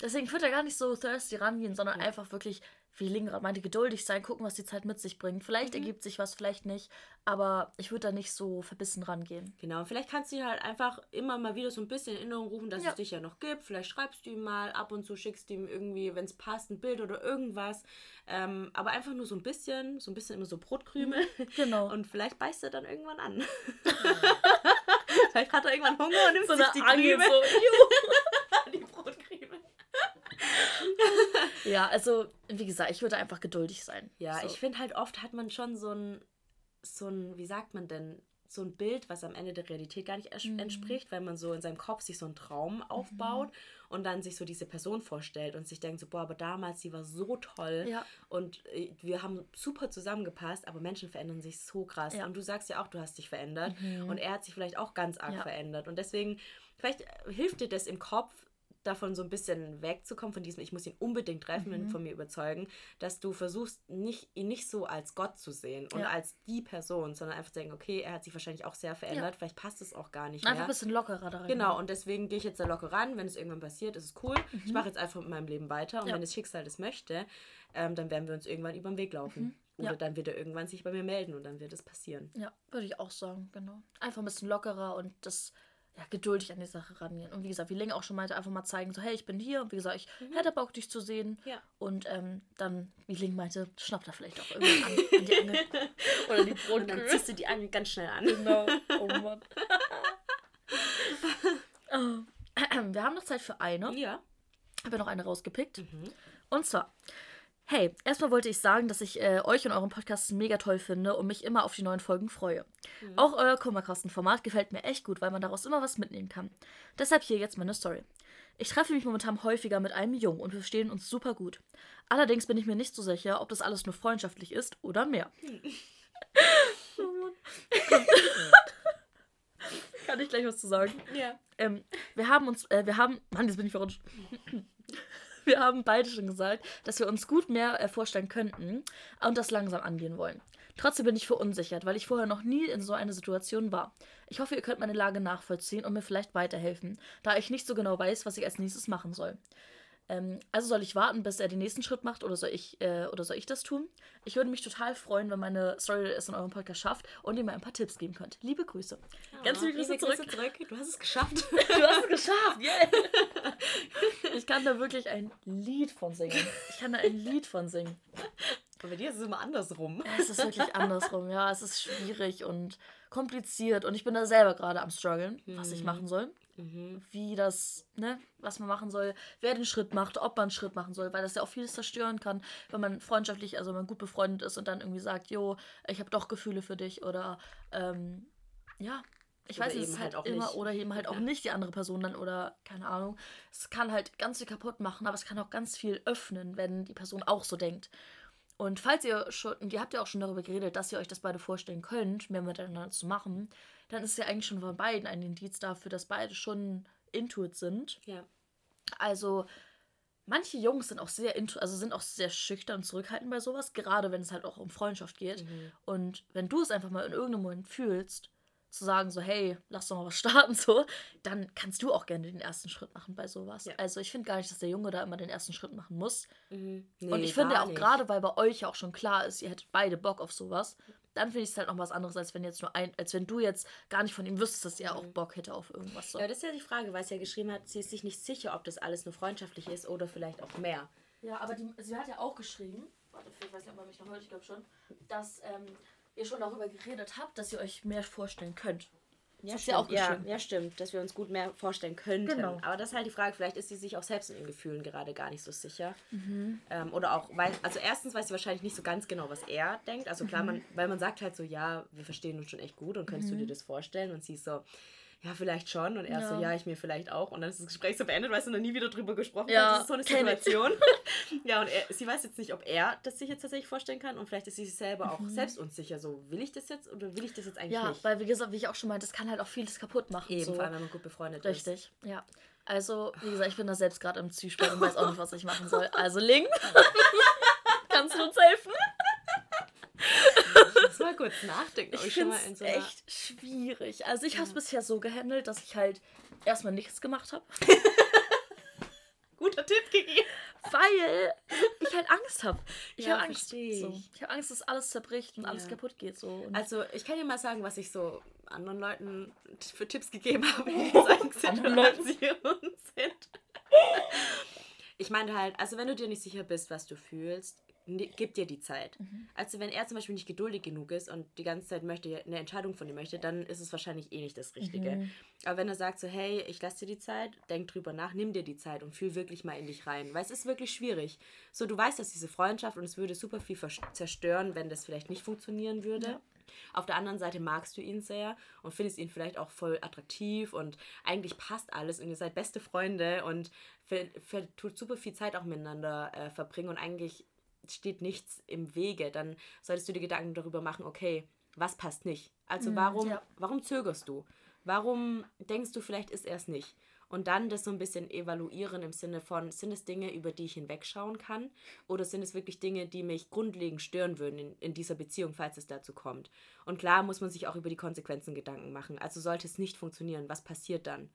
Deswegen würde er gar nicht so thirsty rangehen, sondern ja. einfach wirklich wie Ling gerade meinte, geduldig sein, gucken, was die Zeit mit sich bringt. Vielleicht mhm. ergibt sich was, vielleicht nicht. Aber ich würde da nicht so verbissen rangehen. Genau, vielleicht kannst du dir halt einfach immer mal wieder so ein bisschen in Erinnerung rufen, dass ja. es dich ja noch gibt. Vielleicht schreibst du ihm mal ab und zu, schickst ihm irgendwie, wenn es passt, ein Bild oder irgendwas. Ähm, aber einfach nur so ein bisschen, so ein bisschen immer so Brotkrümel. Mhm, genau. Und vielleicht beißt er dann irgendwann an. vielleicht hat er irgendwann Hunger und nimmt so sich die Angel Krümel. So, die Brotkrümel. ja, also wie gesagt, ich würde einfach geduldig sein. Ja, so. ich finde halt oft hat man schon so ein, so ein, wie sagt man denn, so ein Bild, was am Ende der Realität gar nicht mhm. entspricht, weil man so in seinem Kopf sich so einen Traum aufbaut mhm. und dann sich so diese Person vorstellt und sich denkt so, boah, aber damals, sie war so toll ja. und äh, wir haben super zusammengepasst, aber Menschen verändern sich so krass. Ja. Und du sagst ja auch, du hast dich verändert mhm. und er hat sich vielleicht auch ganz arg ja. verändert. Und deswegen, vielleicht hilft dir das im Kopf, davon so ein bisschen wegzukommen, von diesem, ich muss ihn unbedingt treffen mhm. und von mir überzeugen, dass du versuchst, nicht, ihn nicht so als Gott zu sehen und ja. als die Person, sondern einfach zu denken, okay, er hat sich wahrscheinlich auch sehr verändert, ja. vielleicht passt es auch gar nicht einfach mehr. Einfach ein bisschen lockerer daran. Genau, und deswegen gehe ich jetzt da locker ran, wenn es irgendwann passiert, ist es cool. Mhm. Ich mache jetzt einfach mit meinem Leben weiter und ja. wenn das Schicksal das möchte, ähm, dann werden wir uns irgendwann über den Weg laufen. Mhm. Oder dann wird er irgendwann sich bei mir melden und dann wird es passieren. Ja, würde ich auch sagen, genau. Einfach ein bisschen lockerer und das ja, geduldig an die Sache rangehen. Und wie gesagt, wie Ling auch schon meinte, einfach mal zeigen, so, hey, ich bin hier. Und wie gesagt, ich mhm. hätte Bock, dich zu sehen. Ja. Und ähm, dann, wie Ling meinte, schnappt er vielleicht auch irgendwie an, an die Angel. Oder die Brotkühe. Und dann ziehst du die Angel ganz schnell an. Genau. Oh Mann. oh. Wir haben noch Zeit für eine. Ja. Habe ja noch eine rausgepickt. Mhm. Und zwar, Hey, erstmal wollte ich sagen, dass ich äh, euch und euren Podcast mega toll finde und mich immer auf die neuen Folgen freue. Mhm. Auch euer Kummerkasten-Format gefällt mir echt gut, weil man daraus immer was mitnehmen kann. Deshalb hier jetzt meine Story. Ich treffe mich momentan häufiger mit einem Jungen und wir verstehen uns super gut. Allerdings bin ich mir nicht so sicher, ob das alles nur freundschaftlich ist oder mehr. Hm. kann ich gleich was zu sagen? Ja. Ähm, wir haben uns, äh, wir haben, Mann, jetzt bin ich verrutscht wir haben beide schon gesagt, dass wir uns gut mehr äh, vorstellen könnten und das langsam angehen wollen. Trotzdem bin ich verunsichert, weil ich vorher noch nie in so einer Situation war. Ich hoffe, ihr könnt meine Lage nachvollziehen und mir vielleicht weiterhelfen, da ich nicht so genau weiß, was ich als nächstes machen soll. Ähm, also soll ich warten, bis er den nächsten Schritt macht oder soll ich, äh, oder soll ich das tun? Ich würde mich total freuen, wenn meine Story es in eurem Podcast schafft und ihr mir ein paar Tipps geben könnt. Liebe Grüße. Oh, Ganz liebe Grüße, liebe zurück. Grüße zurück. Du hast es geschafft. du hast es geschafft, yeah. ich kann da wirklich ein Lied von singen. Ich kann da ein Lied von singen. Aber bei dir ist es immer andersrum. Es ist wirklich andersrum, ja. Es ist schwierig und kompliziert und ich bin da selber gerade am struggeln, mhm. was ich mhm. machen soll. Mhm. Wie das, ne, was man machen soll, wer den Schritt macht, ob man einen Schritt machen soll, weil das ja auch vieles zerstören kann, wenn man freundschaftlich, also wenn man gut befreundet ist und dann irgendwie sagt, jo, ich habe doch Gefühle für dich oder ähm, ja, ich oder weiß, es halt, halt auch immer, nicht. oder eben halt auch ja. nicht die andere Person dann oder keine Ahnung. Es kann halt ganz viel kaputt machen, aber es kann auch ganz viel öffnen, wenn die Person auch so denkt. Und falls ihr schon, und ihr habt ja auch schon darüber geredet, dass ihr euch das beide vorstellen könnt, mehr miteinander zu machen, dann ist es ja eigentlich schon von beiden ein Indiz dafür, dass beide schon Intuit sind. Ja. Also, manche Jungs sind auch sehr also sind auch sehr schüchtern und zurückhaltend bei sowas, gerade wenn es halt auch um Freundschaft geht. Mhm. Und wenn du es einfach mal in irgendeinem Moment fühlst, zu sagen, so, hey, lass doch mal was starten, so, dann kannst du auch gerne den ersten Schritt machen bei sowas. Ja. Also ich finde gar nicht, dass der Junge da immer den ersten Schritt machen muss. Mhm. Nee, und ich finde auch gerade, weil bei euch ja auch schon klar ist, ihr hättet beide Bock auf sowas, dann finde ich es halt noch was anderes, als wenn jetzt nur ein, als wenn du jetzt gar nicht von ihm wüsstest, dass er mhm. auch Bock hätte auf irgendwas. So. Ja, das ist ja die Frage, weil sie ja geschrieben hat, sie ist sich nicht sicher, ob das alles nur freundschaftlich ist oder vielleicht auch mehr. Ja, aber die, sie hat ja auch geschrieben, warte, ich weiß nicht, ob man mich noch hört, ich glaube schon, dass ähm, ihr schon darüber geredet habt, dass ihr euch mehr vorstellen könnt. Ja, das stimmt. Ja, auch ja, ja, stimmt, dass wir uns gut mehr vorstellen könnten. Genau. Aber das ist halt die Frage, vielleicht ist sie sich auch selbst in ihren Gefühlen gerade gar nicht so sicher. Mhm. Ähm, oder auch, weil, also erstens weiß sie wahrscheinlich nicht so ganz genau, was er denkt. Also klar, mhm. man, weil man sagt halt so, ja, wir verstehen uns schon echt gut und könntest mhm. du dir das vorstellen? Und sie ist so, ja, vielleicht schon. Und er ja. so, ja, ich mir vielleicht auch. Und dann ist das Gespräch so beendet, weil sie noch nie wieder drüber gesprochen ja, hat. Das ist so eine Situation. ja, und er, sie weiß jetzt nicht, ob er das sich jetzt tatsächlich vorstellen kann. Und vielleicht ist sie sich selber mhm. auch selbst unsicher. So, will ich das jetzt oder will ich das jetzt eigentlich ja, nicht? Ja, weil, wie gesagt, wie ich auch schon meinte, das kann halt auch vieles kaputt machen. Eben, so. vor allem, wenn man gut befreundet Richtig, ist. Richtig, ja. Also, wie gesagt, ich bin da selbst gerade im Zwiespalt und weiß auch nicht, was ich machen soll. Also, Link, kannst du uns helfen? Mal kurz nachdenken. Ich finde es so echt schwierig. Also ich ja. habe es bisher so gehandelt, dass ich halt erstmal nichts gemacht habe. Guter Tipp gegeben. Weil ich halt Angst habe. Ich ja, habe Angst. Ich. So. ich habe Angst, dass alles zerbricht und ja. alles kaputt geht. So. Und also ich kann dir mal sagen, was ich so anderen Leuten für Tipps gegeben habe, die sind. Ich meine halt, also wenn du dir nicht sicher bist, was du fühlst, gib dir die Zeit. Mhm. Also wenn er zum Beispiel nicht geduldig genug ist und die ganze Zeit möchte eine Entscheidung von dir möchte, dann ist es wahrscheinlich eh nicht das Richtige. Mhm. Aber wenn er sagt so, hey, ich lasse dir die Zeit, denk drüber nach, nimm dir die Zeit und fühl wirklich mal in dich rein. Weil es ist wirklich schwierig. So, du weißt, dass diese Freundschaft und es würde super viel zerstören, wenn das vielleicht nicht funktionieren würde. Ja. Auf der anderen Seite magst du ihn sehr und findest ihn vielleicht auch voll attraktiv und eigentlich passt alles und ihr seid beste Freunde und tut super viel Zeit auch miteinander äh, verbringen und eigentlich steht nichts im Wege. Dann solltest du dir Gedanken darüber machen, okay, was passt nicht? Also mhm, warum, ja. warum zögerst du? Warum denkst du, vielleicht ist er es nicht? Und dann das so ein bisschen evaluieren im Sinne von, sind es Dinge, über die ich hinwegschauen kann? Oder sind es wirklich Dinge, die mich grundlegend stören würden in, in dieser Beziehung, falls es dazu kommt? Und klar muss man sich auch über die Konsequenzen Gedanken machen. Also sollte es nicht funktionieren, was passiert dann?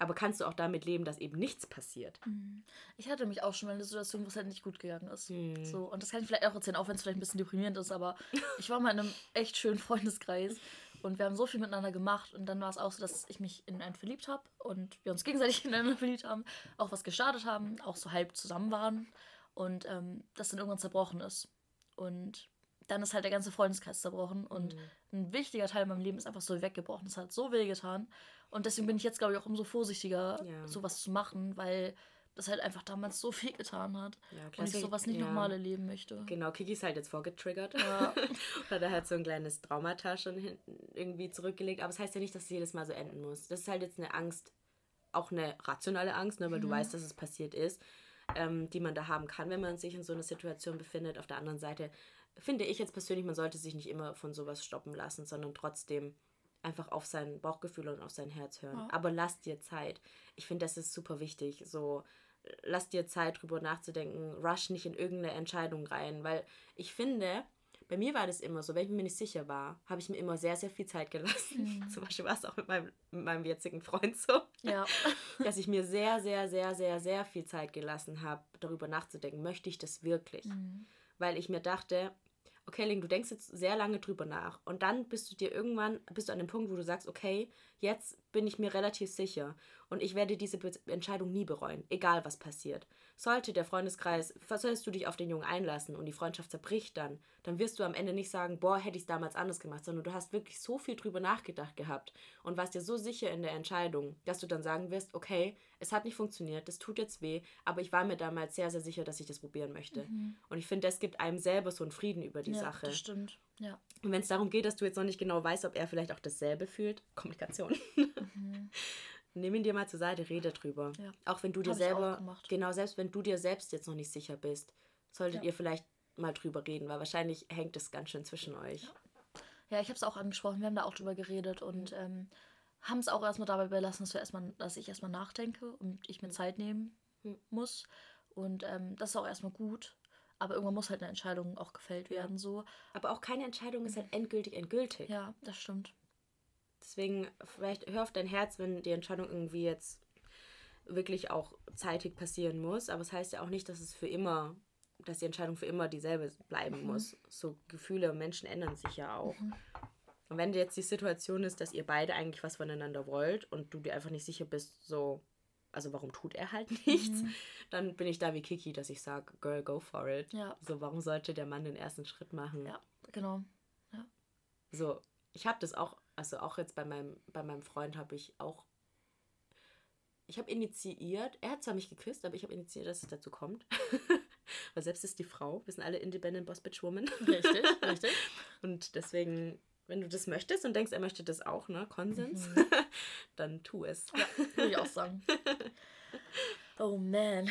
Aber kannst du auch damit leben, dass eben nichts passiert? Mhm. Ich hatte mich auch schon mal in einer Situation, wo es halt nicht gut gegangen ist. Mhm. So, und das kann ich vielleicht auch erzählen, auch wenn es vielleicht ein bisschen deprimierend ist, aber ich war mal in einem echt schönen Freundeskreis und wir haben so viel miteinander gemacht und dann war es auch so, dass ich mich in einen verliebt habe und wir uns gegenseitig ineinander verliebt haben, auch was gestartet haben, auch so halb zusammen waren und ähm, das dann irgendwann zerbrochen ist. Und dann ist halt der ganze Freundeskreis zerbrochen und mhm. ein wichtiger Teil in meinem Leben ist einfach so weggebrochen. Es hat so weh getan und deswegen bin ich jetzt, glaube ich, auch umso vorsichtiger, ja. sowas zu machen, weil das halt einfach damals so viel getan hat ja, und ich sowas nicht ja. nochmal erleben möchte. Genau, Kiki ist halt jetzt vorgetriggert. Ja. hat er halt so ein kleines Traumata schon irgendwie zurückgelegt. Aber es das heißt ja nicht, dass es jedes Mal so enden muss. Das ist halt jetzt eine Angst, auch eine rationale Angst, ne, weil mhm. du weißt, dass es passiert ist, ähm, die man da haben kann, wenn man sich in so einer Situation befindet. Auf der anderen Seite finde ich jetzt persönlich, man sollte sich nicht immer von sowas stoppen lassen, sondern trotzdem einfach auf sein Bauchgefühl und auf sein Herz hören. Ja. Aber lass dir Zeit. Ich finde, das ist super wichtig. So, lass dir Zeit, drüber nachzudenken. Rush nicht in irgendeine Entscheidung rein, weil ich finde, bei mir war das immer so, wenn ich mir nicht sicher war, habe ich mir immer sehr, sehr viel Zeit gelassen. Mhm. Zum Beispiel war es auch mit meinem, mit meinem jetzigen Freund so. Ja. dass ich mir sehr, sehr, sehr, sehr, sehr viel Zeit gelassen habe, darüber nachzudenken, möchte ich das wirklich? Mhm. Weil ich mir dachte, okay, Ling, du denkst jetzt sehr lange drüber nach und dann bist du dir irgendwann, bist du an dem Punkt, wo du sagst, okay, jetzt bin ich mir relativ sicher und ich werde diese Be Entscheidung nie bereuen, egal was passiert. Sollte der Freundeskreis, solltest du dich auf den Jungen einlassen und die Freundschaft zerbricht dann, dann wirst du am Ende nicht sagen, boah, hätte ich es damals anders gemacht, sondern du hast wirklich so viel drüber nachgedacht gehabt und warst dir so sicher in der Entscheidung, dass du dann sagen wirst, okay, es hat nicht funktioniert, das tut jetzt weh, aber ich war mir damals sehr, sehr sicher, dass ich das probieren möchte. Mhm. Und ich finde, das gibt einem selber so einen Frieden über die ja, Sache. Das stimmt. Ja. Und wenn es darum geht, dass du jetzt noch nicht genau weißt, ob er vielleicht auch dasselbe fühlt, Kommunikation. Mhm. Nimm ihn dir mal zur Seite, rede drüber. Ja. Auch wenn du dir Hab selber, genau, selbst wenn du dir selbst jetzt noch nicht sicher bist, solltet ja. ihr vielleicht mal drüber reden, weil wahrscheinlich hängt es ganz schön zwischen euch. Ja, ja ich habe es auch angesprochen, wir haben da auch drüber geredet und mhm. ähm, haben es auch erstmal dabei belassen, dass, wir erstmal, dass ich erstmal nachdenke und ich mir mhm. Zeit nehmen mhm. muss. Und ähm, das ist auch erstmal gut. Aber irgendwann muss halt eine Entscheidung auch gefällt werden. So. Aber auch keine Entscheidung ist halt endgültig endgültig. Ja, das stimmt. Deswegen, vielleicht hör auf dein Herz, wenn die Entscheidung irgendwie jetzt wirklich auch zeitig passieren muss. Aber es das heißt ja auch nicht, dass es für immer, dass die Entscheidung für immer dieselbe bleiben mhm. muss. So Gefühle und Menschen ändern sich ja auch. Mhm. Und wenn jetzt die Situation ist, dass ihr beide eigentlich was voneinander wollt und du dir einfach nicht sicher bist, so, also warum tut er halt nichts, mhm. dann bin ich da wie Kiki, dass ich sage, Girl, go for it. Ja. So, warum sollte der Mann den ersten Schritt machen? Ja, genau. Ja. So, ich habe das auch also auch jetzt bei meinem, bei meinem Freund habe ich auch, ich habe initiiert, er hat zwar mich geküsst, aber ich habe initiiert, dass es dazu kommt. Weil selbst ist die Frau, wir sind alle Independent Boss Bitch Woman. Richtig, richtig. Und deswegen, wenn du das möchtest und denkst, er möchte das auch, ne, Konsens, mhm. dann tu es. Ja, würde ich auch sagen. Oh man.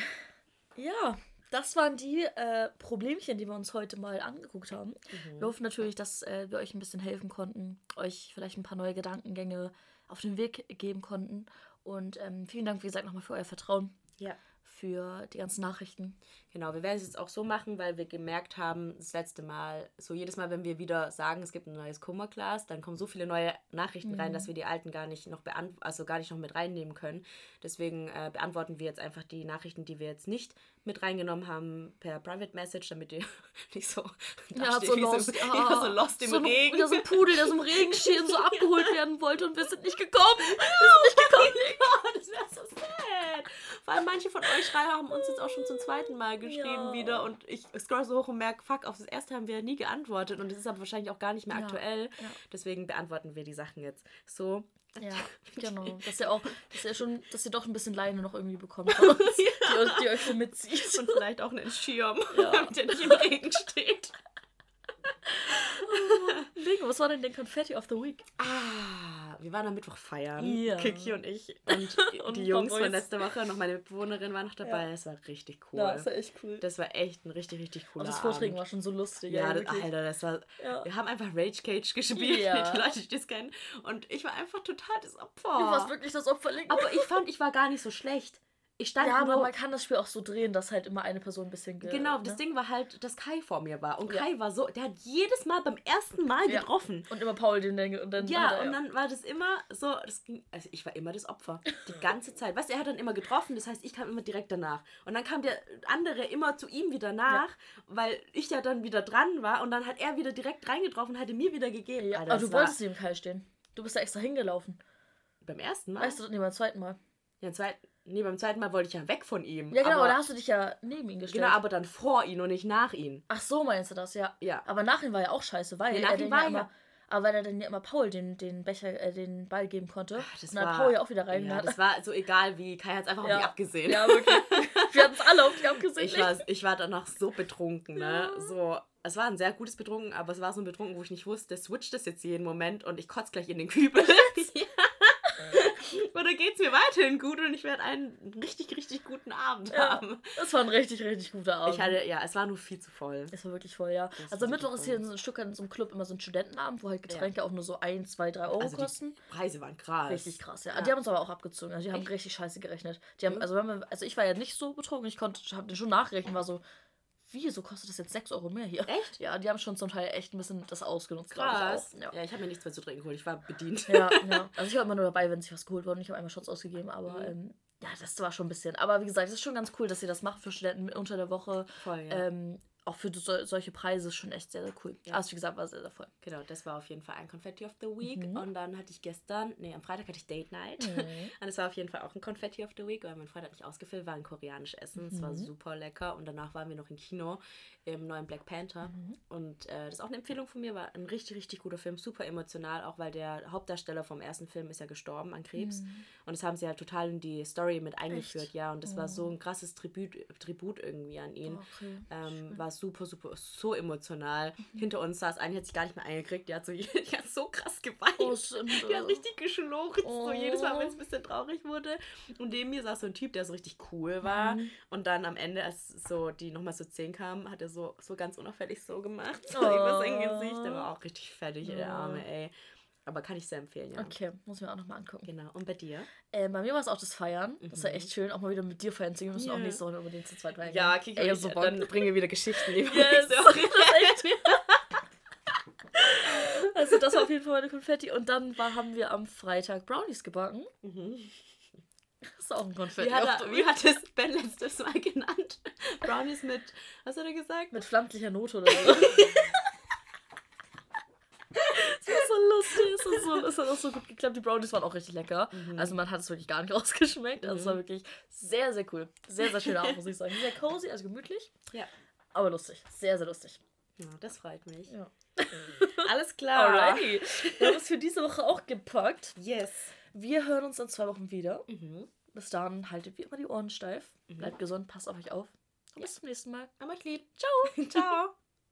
Ja, das waren die äh, Problemchen, die wir uns heute mal angeguckt haben. Mhm. Wir hoffen natürlich, dass äh, wir euch ein bisschen helfen konnten, euch vielleicht ein paar neue Gedankengänge auf den Weg geben konnten. Und ähm, vielen Dank, wie gesagt, nochmal für euer Vertrauen. Ja für die ganzen Nachrichten. Genau, wir werden es jetzt auch so machen, weil wir gemerkt haben, das letzte Mal, so jedes Mal, wenn wir wieder sagen, es gibt ein neues Kummerglas, dann kommen so viele neue Nachrichten mhm. rein, dass wir die alten gar nicht noch also gar nicht noch mit reinnehmen können. Deswegen äh, beantworten wir jetzt einfach die Nachrichten, die wir jetzt nicht mit reingenommen haben, per Private Message, damit ihr nicht so, ja, so, lost, so, ja, so lost im so Regen. Ein, ja, so ein Pudel, der so im Regen steht und so abgeholt werden wollte und wir sind nicht gekommen. Wir sind nicht gekommen. Oh das wäre so sad. Vor allem manche von euch schreiben, haben uns jetzt auch schon zum zweiten Mal geschrieben ja. wieder und ich scroll so hoch und merke, fuck, auf das erste haben wir nie geantwortet und es ist aber wahrscheinlich auch gar nicht mehr ja. aktuell. Deswegen beantworten wir die Sachen jetzt so. Ja, genau. Dass ihr auch, dass ihr schon, dass ihr doch ein bisschen Leine noch irgendwie bekommt, die, die, euch so mitzieht. Und vielleicht auch einen Schirm, damit ihr nicht im Regen steht. Lego, was war denn der Confetti of the Week? Ah, wir waren am Mittwoch feiern. Ja. Kiki und ich und, und die Jungs von letzter Woche. Noch meine Bewohnerin war noch dabei. Ja. Das war richtig cool. Ja, das war echt cool. Das war echt ein richtig, richtig cooler Und das Vorträgen Abend. war schon so lustig. Ja, das, Alter, das war... Ja. Wir haben einfach Rage Cage gespielt, ja. die Leute, die das kennen. Und ich war einfach total das Opfer. Du warst wirklich das Opfer. Aber ich fand, ich war gar nicht so schlecht. Ich stand ja, aber man kann das Spiel auch so drehen, dass halt immer eine Person ein bisschen. Ge genau, ne? das Ding war halt, dass Kai vor mir war. Und ja. Kai war so, der hat jedes Mal beim ersten Mal ja. getroffen. Und immer Paul den Denke. Und dann ja, er, und dann war das immer so, das ging, also ich war immer das Opfer. Die ganze Zeit. Weißt du, er hat dann immer getroffen, das heißt, ich kam immer direkt danach. Und dann kam der andere immer zu ihm wieder nach, weil ich ja dann wieder dran war. Und dann hat er wieder direkt reingetroffen und hatte mir wieder gegeben. Ja, Alter, aber du wolltest neben Kai stehen. Du bist da extra hingelaufen. Beim ersten Mal? Weißt du, nee, beim zweiten Mal. Ja, zweiten. Nee, beim zweiten Mal wollte ich ja weg von ihm. Ja, genau, aber, da hast du dich ja neben ihn gestellt. Genau, aber dann vor ihn und nicht nach ihm. Ach so, meinst du das, ja. Ja. Aber nach ihm war ja auch scheiße, weil ja, nach ihm war ja immer, aber weil er dann ja immer Paul den, den Becher, äh, den Ball geben konnte. Ach, das und dann war, Paul ja auch wieder rein. Ja, das war so egal wie. Kai hat es einfach ja. auf mich abgesehen. Ja, wirklich. Wir hatten es alle auf dich abgesehen. Ich war, ich war danach so betrunken, ne? Ja. So, es war ein sehr gutes Betrunken, aber es war so ein Betrunken, wo ich nicht wusste, switcht das jetzt jeden Moment und ich kotze gleich in den Kübel. ja. Oder geht es mir weiterhin gut und ich werde einen richtig, richtig guten Abend ja, haben. Es war ein richtig, richtig guter Abend. Ich hatte, ja, es war nur viel zu voll. Es war wirklich voll, ja. Das also Mittwoch ist hier in so ein Stück in so einem Club immer so ein Studentenabend, wo halt Getränke ja. auch nur so 1, 2, 3 Euro also kosten. Die Preise waren krass. Richtig krass, ja. ja. Die haben uns aber auch abgezogen. Also die haben Echt? richtig scheiße gerechnet. Die haben, also, wenn wir, also ich war ja nicht so betrunken, ich konnte, habe den schon nachgerechnet, war so, wie, so kostet das jetzt 6 Euro mehr hier? Echt? Ja, die haben schon zum Teil echt ein bisschen das ausgenutzt. Krass. Ich ja. ja. ich habe mir nichts mehr zu trinken geholt. Ich war bedient. Ja, ja. Also ich war immer nur dabei, wenn sich was geholt wurde. Ich habe einmal Shots ausgegeben, aber mhm. ähm, ja, das war schon ein bisschen. Aber wie gesagt, es ist schon ganz cool, dass ihr das macht für Studenten unter der Woche. Voll, ja. Ähm, auch für so, solche Preise ist schon echt sehr, sehr cool. Ja. Also wie gesagt, war sehr, sehr voll. Genau, das war auf jeden Fall ein Confetti of the Week. Mhm. Und dann hatte ich gestern, nee, am Freitag hatte ich Date Night. Mhm. Und es war auf jeden Fall auch ein Confetti of the Week, weil mein Freund hat mich ausgefüllt, war ein koreanisch Essen. Es war mhm. super lecker. Und danach waren wir noch im Kino im neuen Black Panther. Mhm. Und äh, das ist auch eine Empfehlung von mir, war ein richtig, richtig guter Film, super emotional, auch weil der Hauptdarsteller vom ersten Film ist ja gestorben an Krebs. Mhm. Und das haben sie halt total in die Story mit eingeführt, Echt? ja. Und das oh. war so ein krasses Tribut, Tribut irgendwie an ihn. Okay. Ähm, war super, super, so emotional. Mhm. Hinter uns saß eine, die hat sich gar nicht mehr eingekriegt, die hat so, die hat so krass geweint. Oh, die hat richtig geschluchzt, oh. so jedes Mal, wenn es ein bisschen traurig wurde. Und neben mir saß so ein Typ, der so richtig cool war. Mhm. Und dann am Ende, als so die nochmal so zehn kamen, hat er so so, ganz unauffällig so gemacht. So oh. über sein Gesicht. Der war auch richtig fertig, der Arme, ey. Aber kann ich sehr empfehlen, ja. Okay, muss ich mir auch nochmal angucken. Genau. Und bei dir? Äh, bei mir war es auch das Feiern. Mhm. Das war echt schön, auch mal wieder mit dir feiern zu gehen. Wir müssen yeah. auch nächste Woche unbedingt zu zweit feiern. Ja, Kiki, Ey, so dann bringen wir wieder Geschichten. Yes, das ist echt. also das war auf jeden Fall meine Konfetti. Und dann war, haben wir am Freitag Brownies gebacken. Mhm. Das ist auch ein Konfetti. Wie hat, wie hat es Ben letztes Mal genannt? Brownies mit, was hat er gesagt? Mit pflanzlicher Note oder so. Das war so lustig. Es, ist so, es hat auch so gut geklappt. Die Brownies waren auch richtig lecker. Mhm. Also man hat es wirklich gar nicht rausgeschmeckt. Also mhm. es war wirklich sehr, sehr cool. Sehr, sehr schöner Abend, muss ich sagen. Sehr cozy, also gemütlich. Ja. Aber lustig. Sehr, sehr lustig. Ja, das freut mich. Ja. Alles klar. Alrighty. Wir haben es für diese Woche auch gepackt. Yes. Wir hören uns in zwei Wochen wieder. Mhm. Bis dann haltet wie immer die Ohren steif. Mhm. Bleibt gesund, passt auf euch auf. Und bis zum nächsten Mal. Aber lieb. Ciao. Ciao.